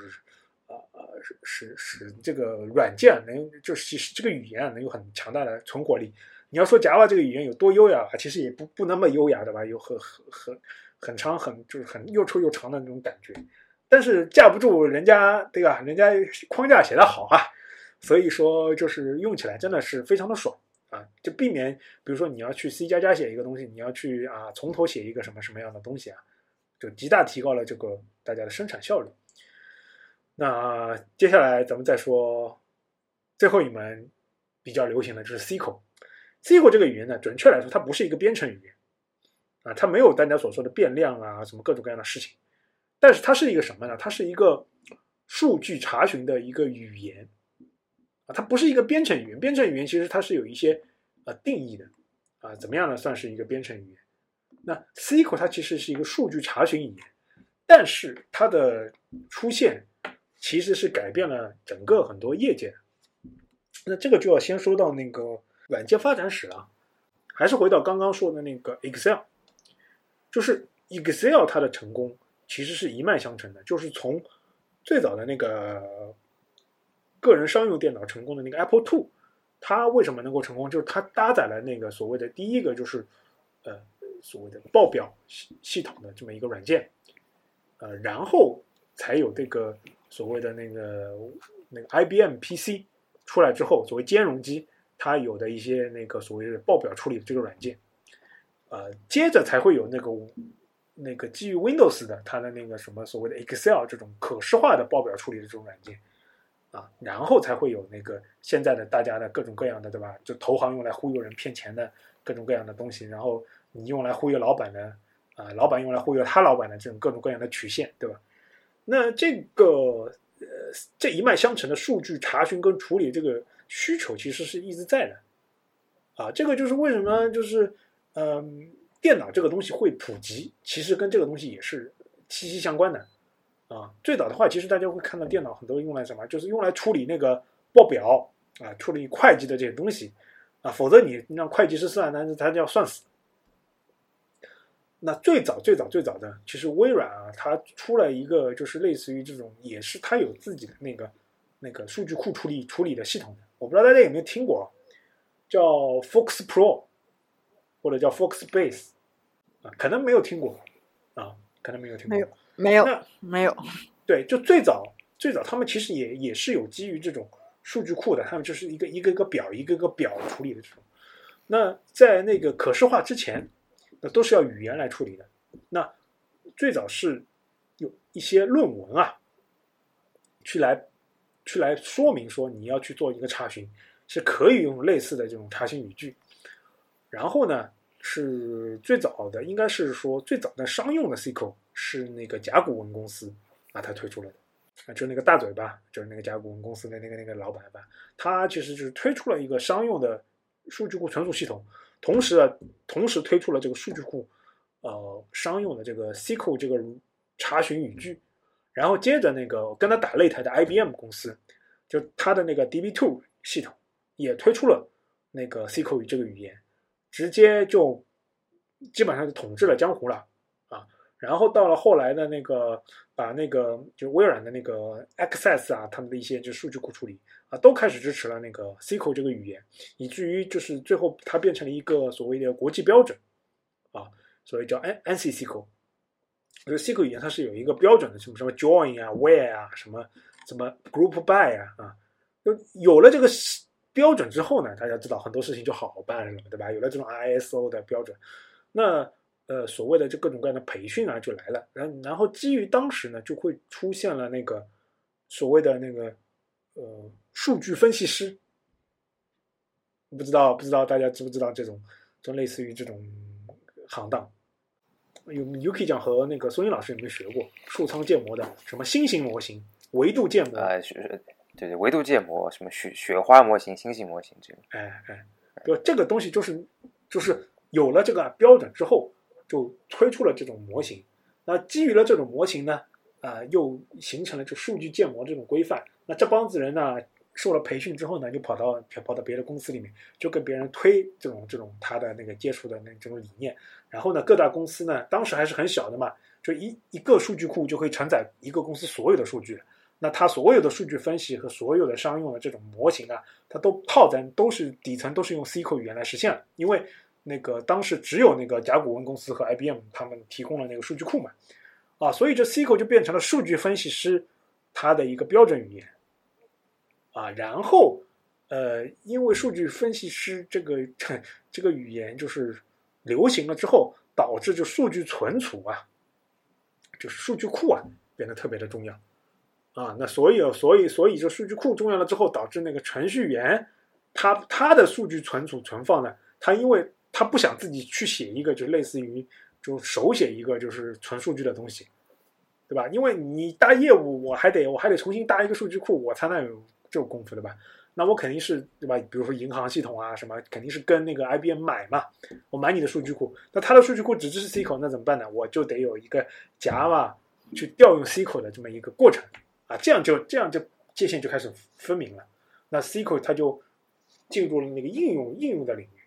A: 啊啊，使使使这个软件能就是使这个语言能有很强大的存活力。你要说 Java 这个语言有多优雅，其实也不不那么优雅的吧，有很很很很长很就是很又臭又长的那种感觉，但是架不住人家对吧？人家框架写的好啊。所以说，就是用起来真的是非常的爽啊！就避免，比如说你要去 C 加加写一个东西，你要去啊从头写一个什么什么样的东西啊，就极大提高了这个大家的生产效率。那接下来咱们再说最后一门比较流行的就是 SQL。SQL 这个语言呢，准确来说它不是一个编程语言啊，它没有大家所说的变量啊什么各种各样的事情，但是它是一个什么呢？它是一个数据查询的一个语言。啊，它不是一个编程语言，编程语言其实它是有一些呃定义的，啊，怎么样呢？算是一个编程语言。那 SQL 它其实是一个数据查询语言，但是它的出现其实是改变了整个很多业界的。那这个就要先说到那个软件发展史了，还是回到刚刚说的那个 Excel，就是 Excel 它的成功其实是一脉相承的，就是从最早的那个。个人商用电脑成功的那个 Apple Two，它为什么能够成功？就是它搭载了那个所谓的第一个，就是呃所谓的报表系系统的这么一个软件，呃，然后才有这个所谓的那个那个 IBM PC 出来之后，所谓兼容机，它有的一些那个所谓的报表处理的这个软件，呃，接着才会有那个那个基于 Windows 的它的那个什么所谓的 Excel 这种可视化的报表处理的这种软件。啊，然后才会有那个现在的大家的各种各样的，对吧？就投行用来忽悠人骗钱的各种各样的东西，然后你用来忽悠老板的，啊，老板用来忽悠他老板的这种各种各样的曲线，对吧？那这个呃这一脉相承的数据查询跟处理这个需求其实是一直在的，啊，这个就是为什么就是嗯电脑这个东西会普及，其实跟这个东西也是息息相关的。啊，最早的话，其实大家会看到电脑很多用来什么，就是用来处理那个报表啊，处理会计的这些东西啊，否则你让会计师算，那他就要算死。那最早最早最早的，其实微软啊，它出了一个就是类似于这种，也是它有自己的那个那个数据库处理处理的系统的，我不知道大家有没有听过，叫 Fox Pro 或者叫 Fox Base 啊，可能没有听过啊，可能没有听过。
D: 没有没有，
A: 对，就最早最早他们其实也也是有基于这种数据库的，他们就是一个一个一个表一个个表处理的这种。那在那个可视化之前，那都是要语言来处理的。那最早是有一些论文啊，去来去来说明说你要去做一个查询，是可以用类似的这种查询语句。然后呢，是最早的，应该是说最早的商用的 SQL 是那个甲骨文公司把它推出来的。啊，就是那个大嘴巴，就是那个甲骨文公司的那个那个老板吧，他其实就是推出了一个商用的数据库存储系统，同时啊，同时推出了这个数据库，呃，商用的这个 SQL 这个查询语句，然后接着那个跟他打擂台的 IBM 公司，就他的那个 DB2 系统也推出了那个 SQL 语这个语言，直接就基本上就统治了江湖了。然后到了后来的那个，把那个就微软的那个 Access 啊，他们的一些就数据库处理啊，都开始支持了那个 SQL 这个语言，以至于就是最后它变成了一个所谓的国际标准啊，所谓叫 An ANSI SQL。这个 SQL 语言它是有一个标准的，什么什么 join 啊、where 啊、什么什么 group by 啊啊，就有了这个标准之后呢，大家知道很多事情就好办了，对吧？有了这种 ISO 的标准，那。呃，所谓的这各种各样的培训啊，就来了。然然后基于当时呢，就会出现了那个所谓的那个呃数据分析师。不知道不知道大家知不知道这种，就类似于这种行当。有 UK 讲和那个孙英老师有没有学过数仓建模的什么新型模型、维度建模？
B: 啊，是，对对，维度建模，什么雪雪花模型、星星模型这个。
A: 哎哎，就这个东西就是就是有了这个标准之后。就推出了这种模型，那基于了这种模型呢，啊，又形成了这数据建模这种规范。那这帮子人呢，受了培训之后呢，就跑到跑到别的公司里面，就跟别人推这种这种他的那个接触的那这种理念。然后呢，各大公司呢，当时还是很小的嘛，就一一个数据库就可以承载一个公司所有的数据。那它所有的数据分析和所有的商用的这种模型啊，它都套在都是底层都是用 SQL 语言来实现，因为。那个当时只有那个甲骨文公司和 IBM 他们提供了那个数据库嘛，啊，所以这 SQL 就变成了数据分析师他的一个标准语言，啊，然后呃，因为数据分析师这个这个语言就是流行了之后，导致就数据存储啊，就是数据库啊变得特别的重要，啊，那所以所以所以这数据库重要了之后，导致那个程序员他他的数据存储存放呢，他因为他不想自己去写一个，就类似于就手写一个就是存数据的东西，对吧？因为你搭业务，我还得我还得重新搭一个数据库，我才能有这种功夫，对吧？那我肯定是对吧？比如说银行系统啊什么，肯定是跟那个 IBM 买嘛，我买你的数据库，那他的数据库只支持 SQL，那怎么办呢？我就得有一个 Java 去调用 SQL 的这么一个过程啊，这样就这样就界限就开始分明了。那 SQL 它就进入了那个应用应用的领域。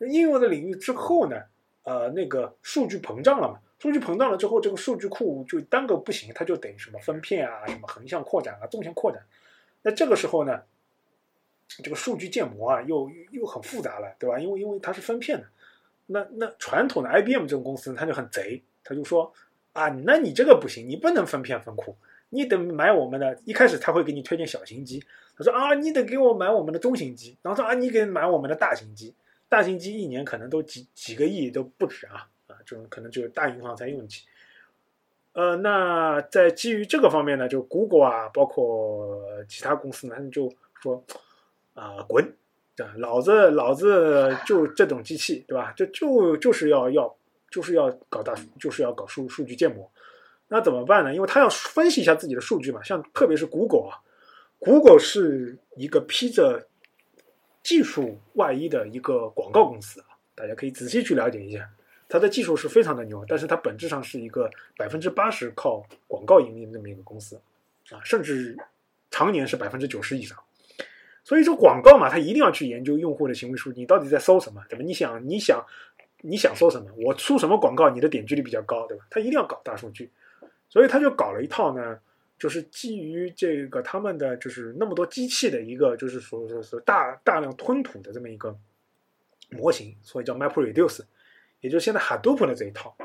A: 应用的领域之后呢，呃，那个数据膨胀了嘛？数据膨胀了之后，这个数据库就单个不行，它就等于什么分片啊，什么横向扩展啊，纵向扩展。那这个时候呢，这个数据建模啊，又又很复杂了，对吧？因为因为它是分片的。那那传统的 IBM 这种公司，他就很贼，他就说啊，那你这个不行，你不能分片分库，你得买我们的。一开始他会给你推荐小型机，他说啊，你得给我买我们的中型机，然后说啊，你给买我们的大型机。大型机一年可能都几几个亿都不止啊啊，这种可能只有大银行才用起。呃，那在基于这个方面呢，就 Google 啊，包括其他公司呢，他们就说啊，滚，对吧？老子老子就这种机器，对吧？就就就是要要就是要搞大，就是要搞数数据建模。那怎么办呢？因为他要分析一下自己的数据嘛，像特别是 Google 啊，Google 是一个披着。技术外衣的一个广告公司啊，大家可以仔细去了解一下，它的技术是非常的牛，但是它本质上是一个百分之八十靠广告盈利的这么一个公司啊，甚至常年是百分之九十以上。所以说广告嘛，它一定要去研究用户的行为数据，你到底在搜什么，对吧？你想你想你想搜什么，我出什么广告，你的点击率比较高，对吧？他一定要搞大数据，所以他就搞了一套呢。就是基于这个他们的就是那么多机器的一个就是说说说大大量吞吐的这么一个模型，所以叫 MapReduce，也就是现在 Hadoop 的这一套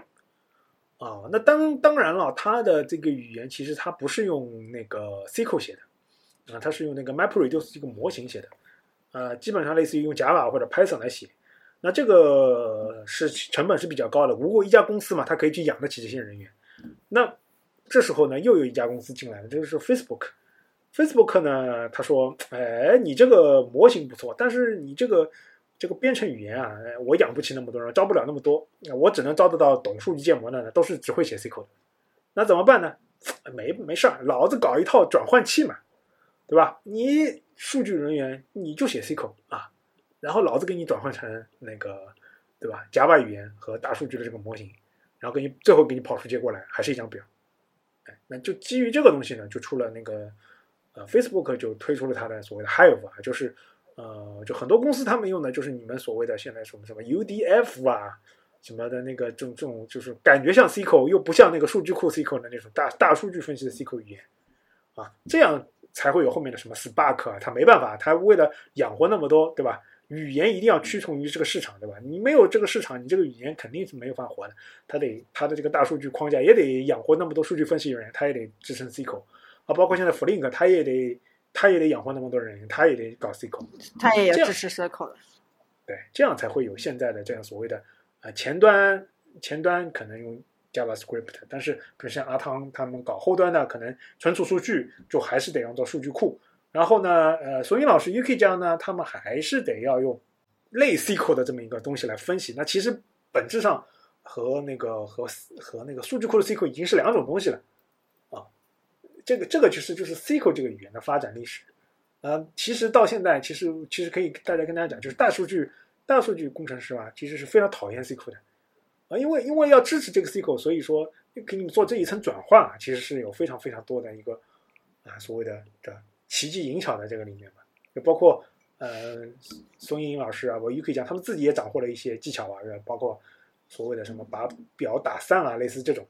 A: 啊，那当当然了，它的这个语言其实它不是用那个 SQL 写的，啊，它是用那个 MapReduce 这个模型写的，呃，基本上类似于用 Java 或者 Python 来写。那这个是成本是比较高的，不过一家公司嘛，它可以去养得起这些人员。那这时候呢，又有一家公司进来了，这个是 Facebook。Facebook 呢，他说：“哎，你这个模型不错，但是你这个这个编程语言啊，我养不起那么多人，招不了那么多，我只能招得到懂数据建模的，都是只会写 SQL 的。那怎么办呢？没没事儿，老子搞一套转换器嘛，对吧？你数据人员你就写 SQL 啊，然后老子给你转换成那个，对吧？Java 语言和大数据的这个模型，然后给你最后给你跑出结果来，还是一张表。哎，那就基于这个东西呢，就出了那个。”呃，Facebook 就推出了它的所谓的 Hive 啊，就是呃，就很多公司他们用的就是你们所谓的现在什么什么 UDF 啊，什么的那个这种这种，就是感觉像 SQL 又不像那个数据库 SQL 的那种大大数据分析的 SQL 语言啊，这样才会有后面的什么 Spark 啊，它没办法，它为了养活那么多，对吧？语言一定要屈从于这个市场，对吧？你没有这个市场，你这个语言肯定是没有办法活的，它得它的这个大数据框架也得养活那么多数据分析人员，它也得支撑 SQL。啊，包括现在 Flink，它也得，它也得养活那么多人，它也得搞 SQL，
D: 它也要支持 SQL 的。
A: 对，这样才会有现在的这样所谓的啊前端，前端可能用 JavaScript，但是比如像阿汤他们搞后端的，可能存储数据就还是得用到数据库。然后呢，呃，索英老师 UK 这样呢，他们还是得要用类 SQL 的这么一个东西来分析。那其实本质上和那个和和那个数据库的 SQL 已经是两种东西了啊。这个这个其实就是 SQL 这个语言的发展历史，呃，其实到现在，其实其实可以大家跟大家讲，就是大数据大数据工程师啊，其实是非常讨厌 SQL 的，啊，因为因为要支持这个 SQL，所以说给你们做这一层转换啊，其实是有非常非常多的一个啊所谓的的奇迹影巧在这个里面嘛，就包括呃孙莹莹老师啊，我也可以讲，他们自己也掌握了一些技巧啊，包括所谓的什么把表打散啊，类似这种。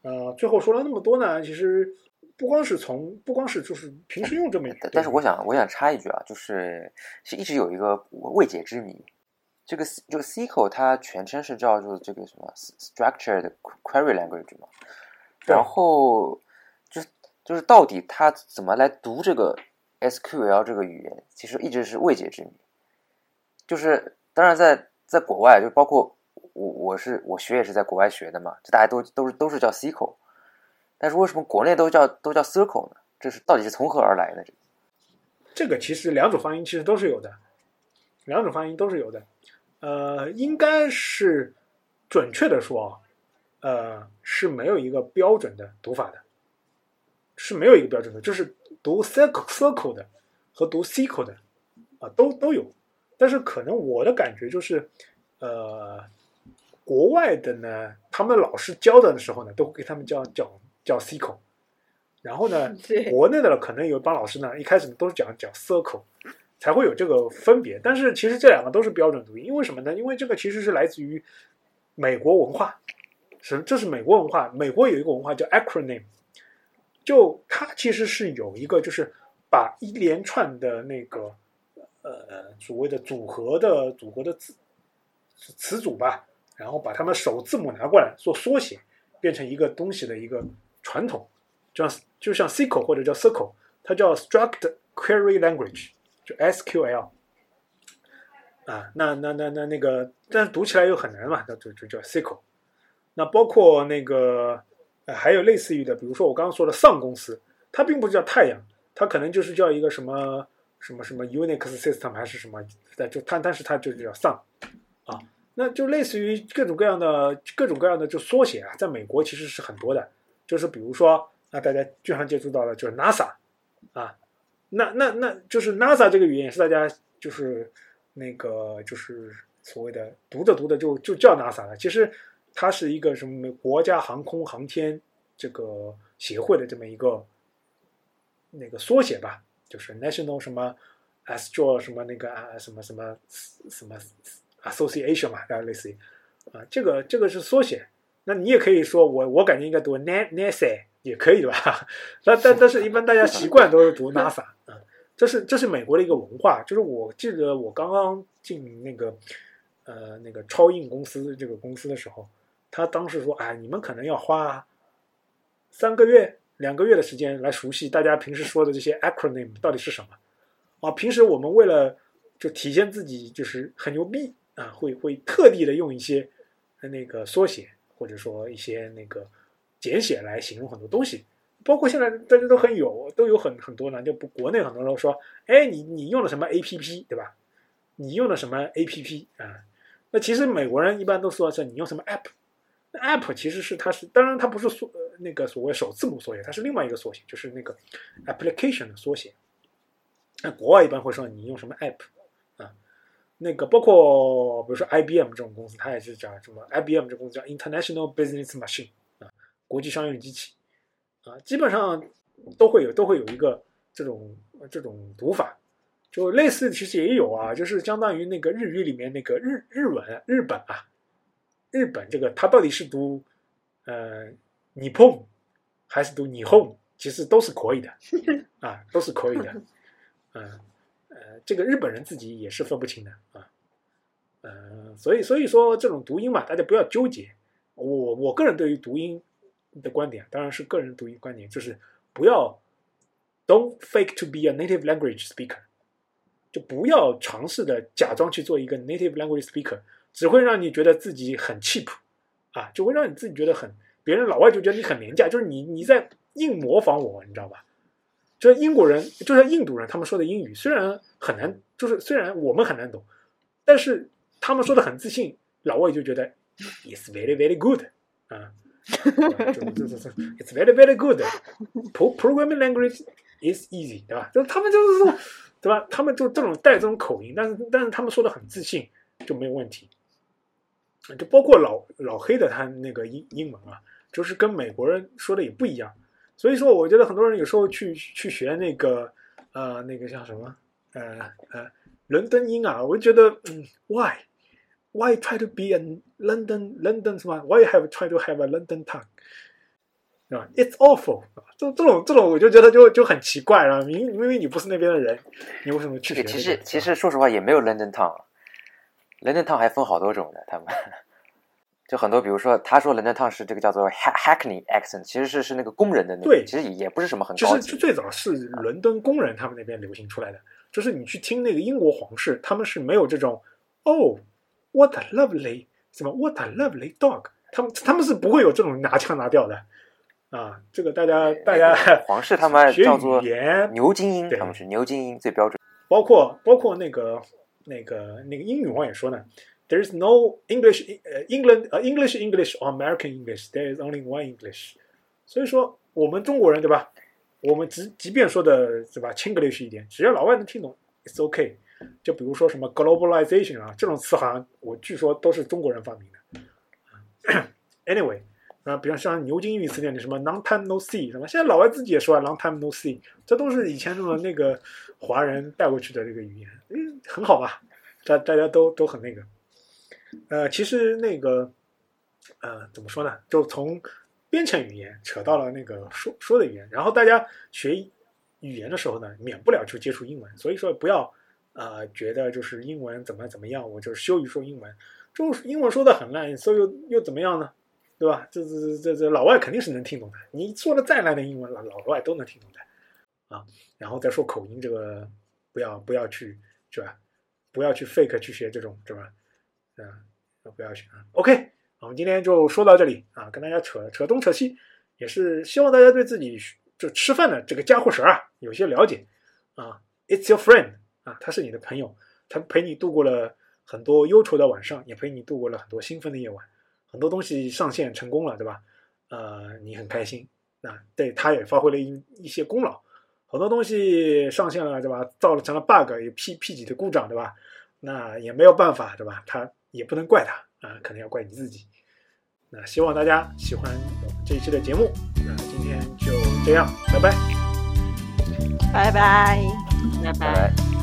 A: 呃，最后说了那么多呢，其实不光是从不光是就是平时用这么，
B: 但是我想我想插一句啊，就是是一直有一个未解之谜，这个这个 SQL 它全称是叫做这个什么 Structured Query Language 嘛，然后就是到底它怎么来读这个 SQL 这个语言，其实一直是未解之谜，就是当然在在国外就包括。我我是我学也是在国外学的嘛，这大家都都是都是叫 SQL，但是为什么国内都叫都叫 Circle 呢？这是到底是从何而来的？这
A: 这个其实两种发音其实都是有的，两种发音都是有的。呃，应该是准确的说，呃，是没有一个标准的读法的，是没有一个标准的，就是读 Circle Circle 的和读 CCO 的啊，都都有。但是可能我的感觉就是，呃。国外的呢，他们老师教的的时候呢，都会给他们叫叫叫 CCO 然后呢，国内的可能有一帮老师呢，一开始都是讲讲 Circle，才会有这个分别。但是其实这两个都是标准读音，因为什么呢？因为这个其实是来自于美国文化，是这是美国文化。美国有一个文化叫 acronym，就它其实是有一个就是把一连串的那个呃所谓的组合的组合的词词组吧。然后把它们首字母拿过来做缩写，变成一个东西的一个传统，就像就像 SQL 或者叫 cicle 它叫 Struct Query Language，就 SQL。啊，那那那那那个，但是读起来又很难嘛，那就就叫 SQL。那包括那个还有类似于的，比如说我刚刚说的 Sun 公司，它并不叫太阳，它可能就是叫一个什么什么什么 Unix System 还是什么，就它但是它就叫 Sun 啊。那就类似于各种各样的各种各样的就缩写啊，在美国其实是很多的，就是比如说那大家经常接触到的就是 NASA 啊，那那那就是 NASA 这个语言也是大家就是那个就是所谓的读着读着就就叫 NASA 了，其实它是一个什么国家航空航天这个协会的这么一个那个缩写吧，就是 National 什么 Astro 什么那个啊什么什么什么。Association 嘛，然后类似于啊，这个这个是缩写。那你也可以说，我我感觉应该读 NASA 也可以对吧？那但但是一般大家习惯都是读 NASA 啊。这是这是美国的一个文化。就是我记得我刚刚进那个呃那个超印公司这个公司的时候，他当时说，哎，你们可能要花三个月、两个月的时间来熟悉大家平时说的这些 acronym 到底是什么啊。平时我们为了就体现自己就是很牛逼啊，会会特地的用一些那个缩写或者说一些那个简写来形容很多东西。包括现在大家都很有，都有很很多呢。就不国内很多人说，哎，你你用的什么 A P P 对吧？你用的什么 A P P 啊？那其实美国人一般都说是你用什么 App。App 其实是它是，当然它不是缩呃那个所谓首字母缩写，它是另外一个缩写，就是那个 application 的缩写。那国外一般会说你用什么 App 啊？那个包括比如说 I B M 这种公司，它也是讲什么 I B M 这公司叫 International Business Machine 啊，国际商用机器。啊，基本上都会有，都会有一个这种这种读法，就类似其实也有啊，就是相当于那个日语里面那个日日文日本啊，日本这个它到底是读呃你碰还是读你哄，其实都是可以的。啊，都是可以的，嗯呃，这个日本人自己也是分不清的啊，嗯，所以所以说这种读音嘛，大家不要纠结，我我个人对于读音。的观点当然是个人读音观点，就是不要 don't fake to be a native language speaker，就不要尝试的假装去做一个 native language speaker，只会让你觉得自己很 cheap 啊，就会让你自己觉得很，别人老外就觉得你很廉价，就是你你在硬模仿我，你知道吧？就是英国人，就是印度人，他们说的英语虽然很难，就是虽然我们很难懂，但是他们说的很自信，老外就觉得 it's very very good 啊。就就就是 it's very very good pro programming language is easy，对吧？就他们就是说，对吧？他们就这种带这种口音，但是但是他们说的很自信，就没有问题。就包括老老黑的他那个英英文啊，就是跟美国人说的也不一样。所以说，我觉得很多人有时候去去学那个呃那个叫什么呃呃伦敦音啊，我就觉得嗯 why？Why try to be a London London 什么？Why have try to have a London tongue？是吧？It's awful 这这种这种我就觉得就就很奇怪了。明明明你不是那边的人，你为什么去学？
B: 其实其实说实话也没有 London tongue，London tongue 还分好多种的。他们就很多，比如说他说 London tongue 是这个叫做 Hackney accent，其实是是那个工人的那
A: 对，
B: 其实也不是什么很
A: 高级。其实最早是伦敦工人他们那边流行出来的，就是你去听那个英国皇室，他们是没有这种哦。What a lovely 什么？What a lovely dog！他们他们是不会有这种拿腔拿调的啊。这个大家大家
B: 皇室他们叫做
A: 言
B: 牛津音，他们是牛津音最标准。
A: 包括包括那个那个那个英语王也说呢，There is no English 呃 England 呃 English English or American English. There is only one English。所以说我们中国人对吧？我们即即便说的是吧 Chinglish 一点，只要老外能听懂，It's OK。就比如说什么 globalization 啊，这种词好像我据说都是中国人发明的。Anyway，啊，比如像牛津英语词典里什么 long time no see 什么，现在老外自己也说啊 long time no see，这都是以前什么那个华人带过去的这个语言，嗯，很好吧？大大家都都很那个。呃，其实那个呃怎么说呢？就从编程语言扯到了那个说说的语言，然后大家学语言的时候呢，免不了就接触英文，所以说不要。啊，觉得就是英文怎么怎么样，我就羞于说英文，就英文说的很烂，所以又又怎么样呢？对吧？这这这这老外肯定是能听懂的，你说的再烂的英文，老老外都能听懂的啊。然后再说口音，这个不要不要去是吧？不要去 fake 去学这种是吧？嗯，不要学啊。OK，我们今天就说到这里啊，跟大家扯扯东扯西，也是希望大家对自己就吃饭的这个家伙事儿啊有些了解啊。It's your friend。啊，他是你的朋友，他陪你度过了很多忧愁的晚上，也陪你度过了很多兴奋的夜晚。很多东西上线成功了，对吧？呃，你很开心。那对他也发挥了一一些功劳。很多东西上线了，对吧？造成了 bug，有 P P 几的故障，对吧？那也没有办法，对吧？他也不能怪他啊，可能要怪你自己。那希望大家喜欢我们这一期的节目。那今天就这样，拜拜，
D: 拜拜，
C: 拜拜。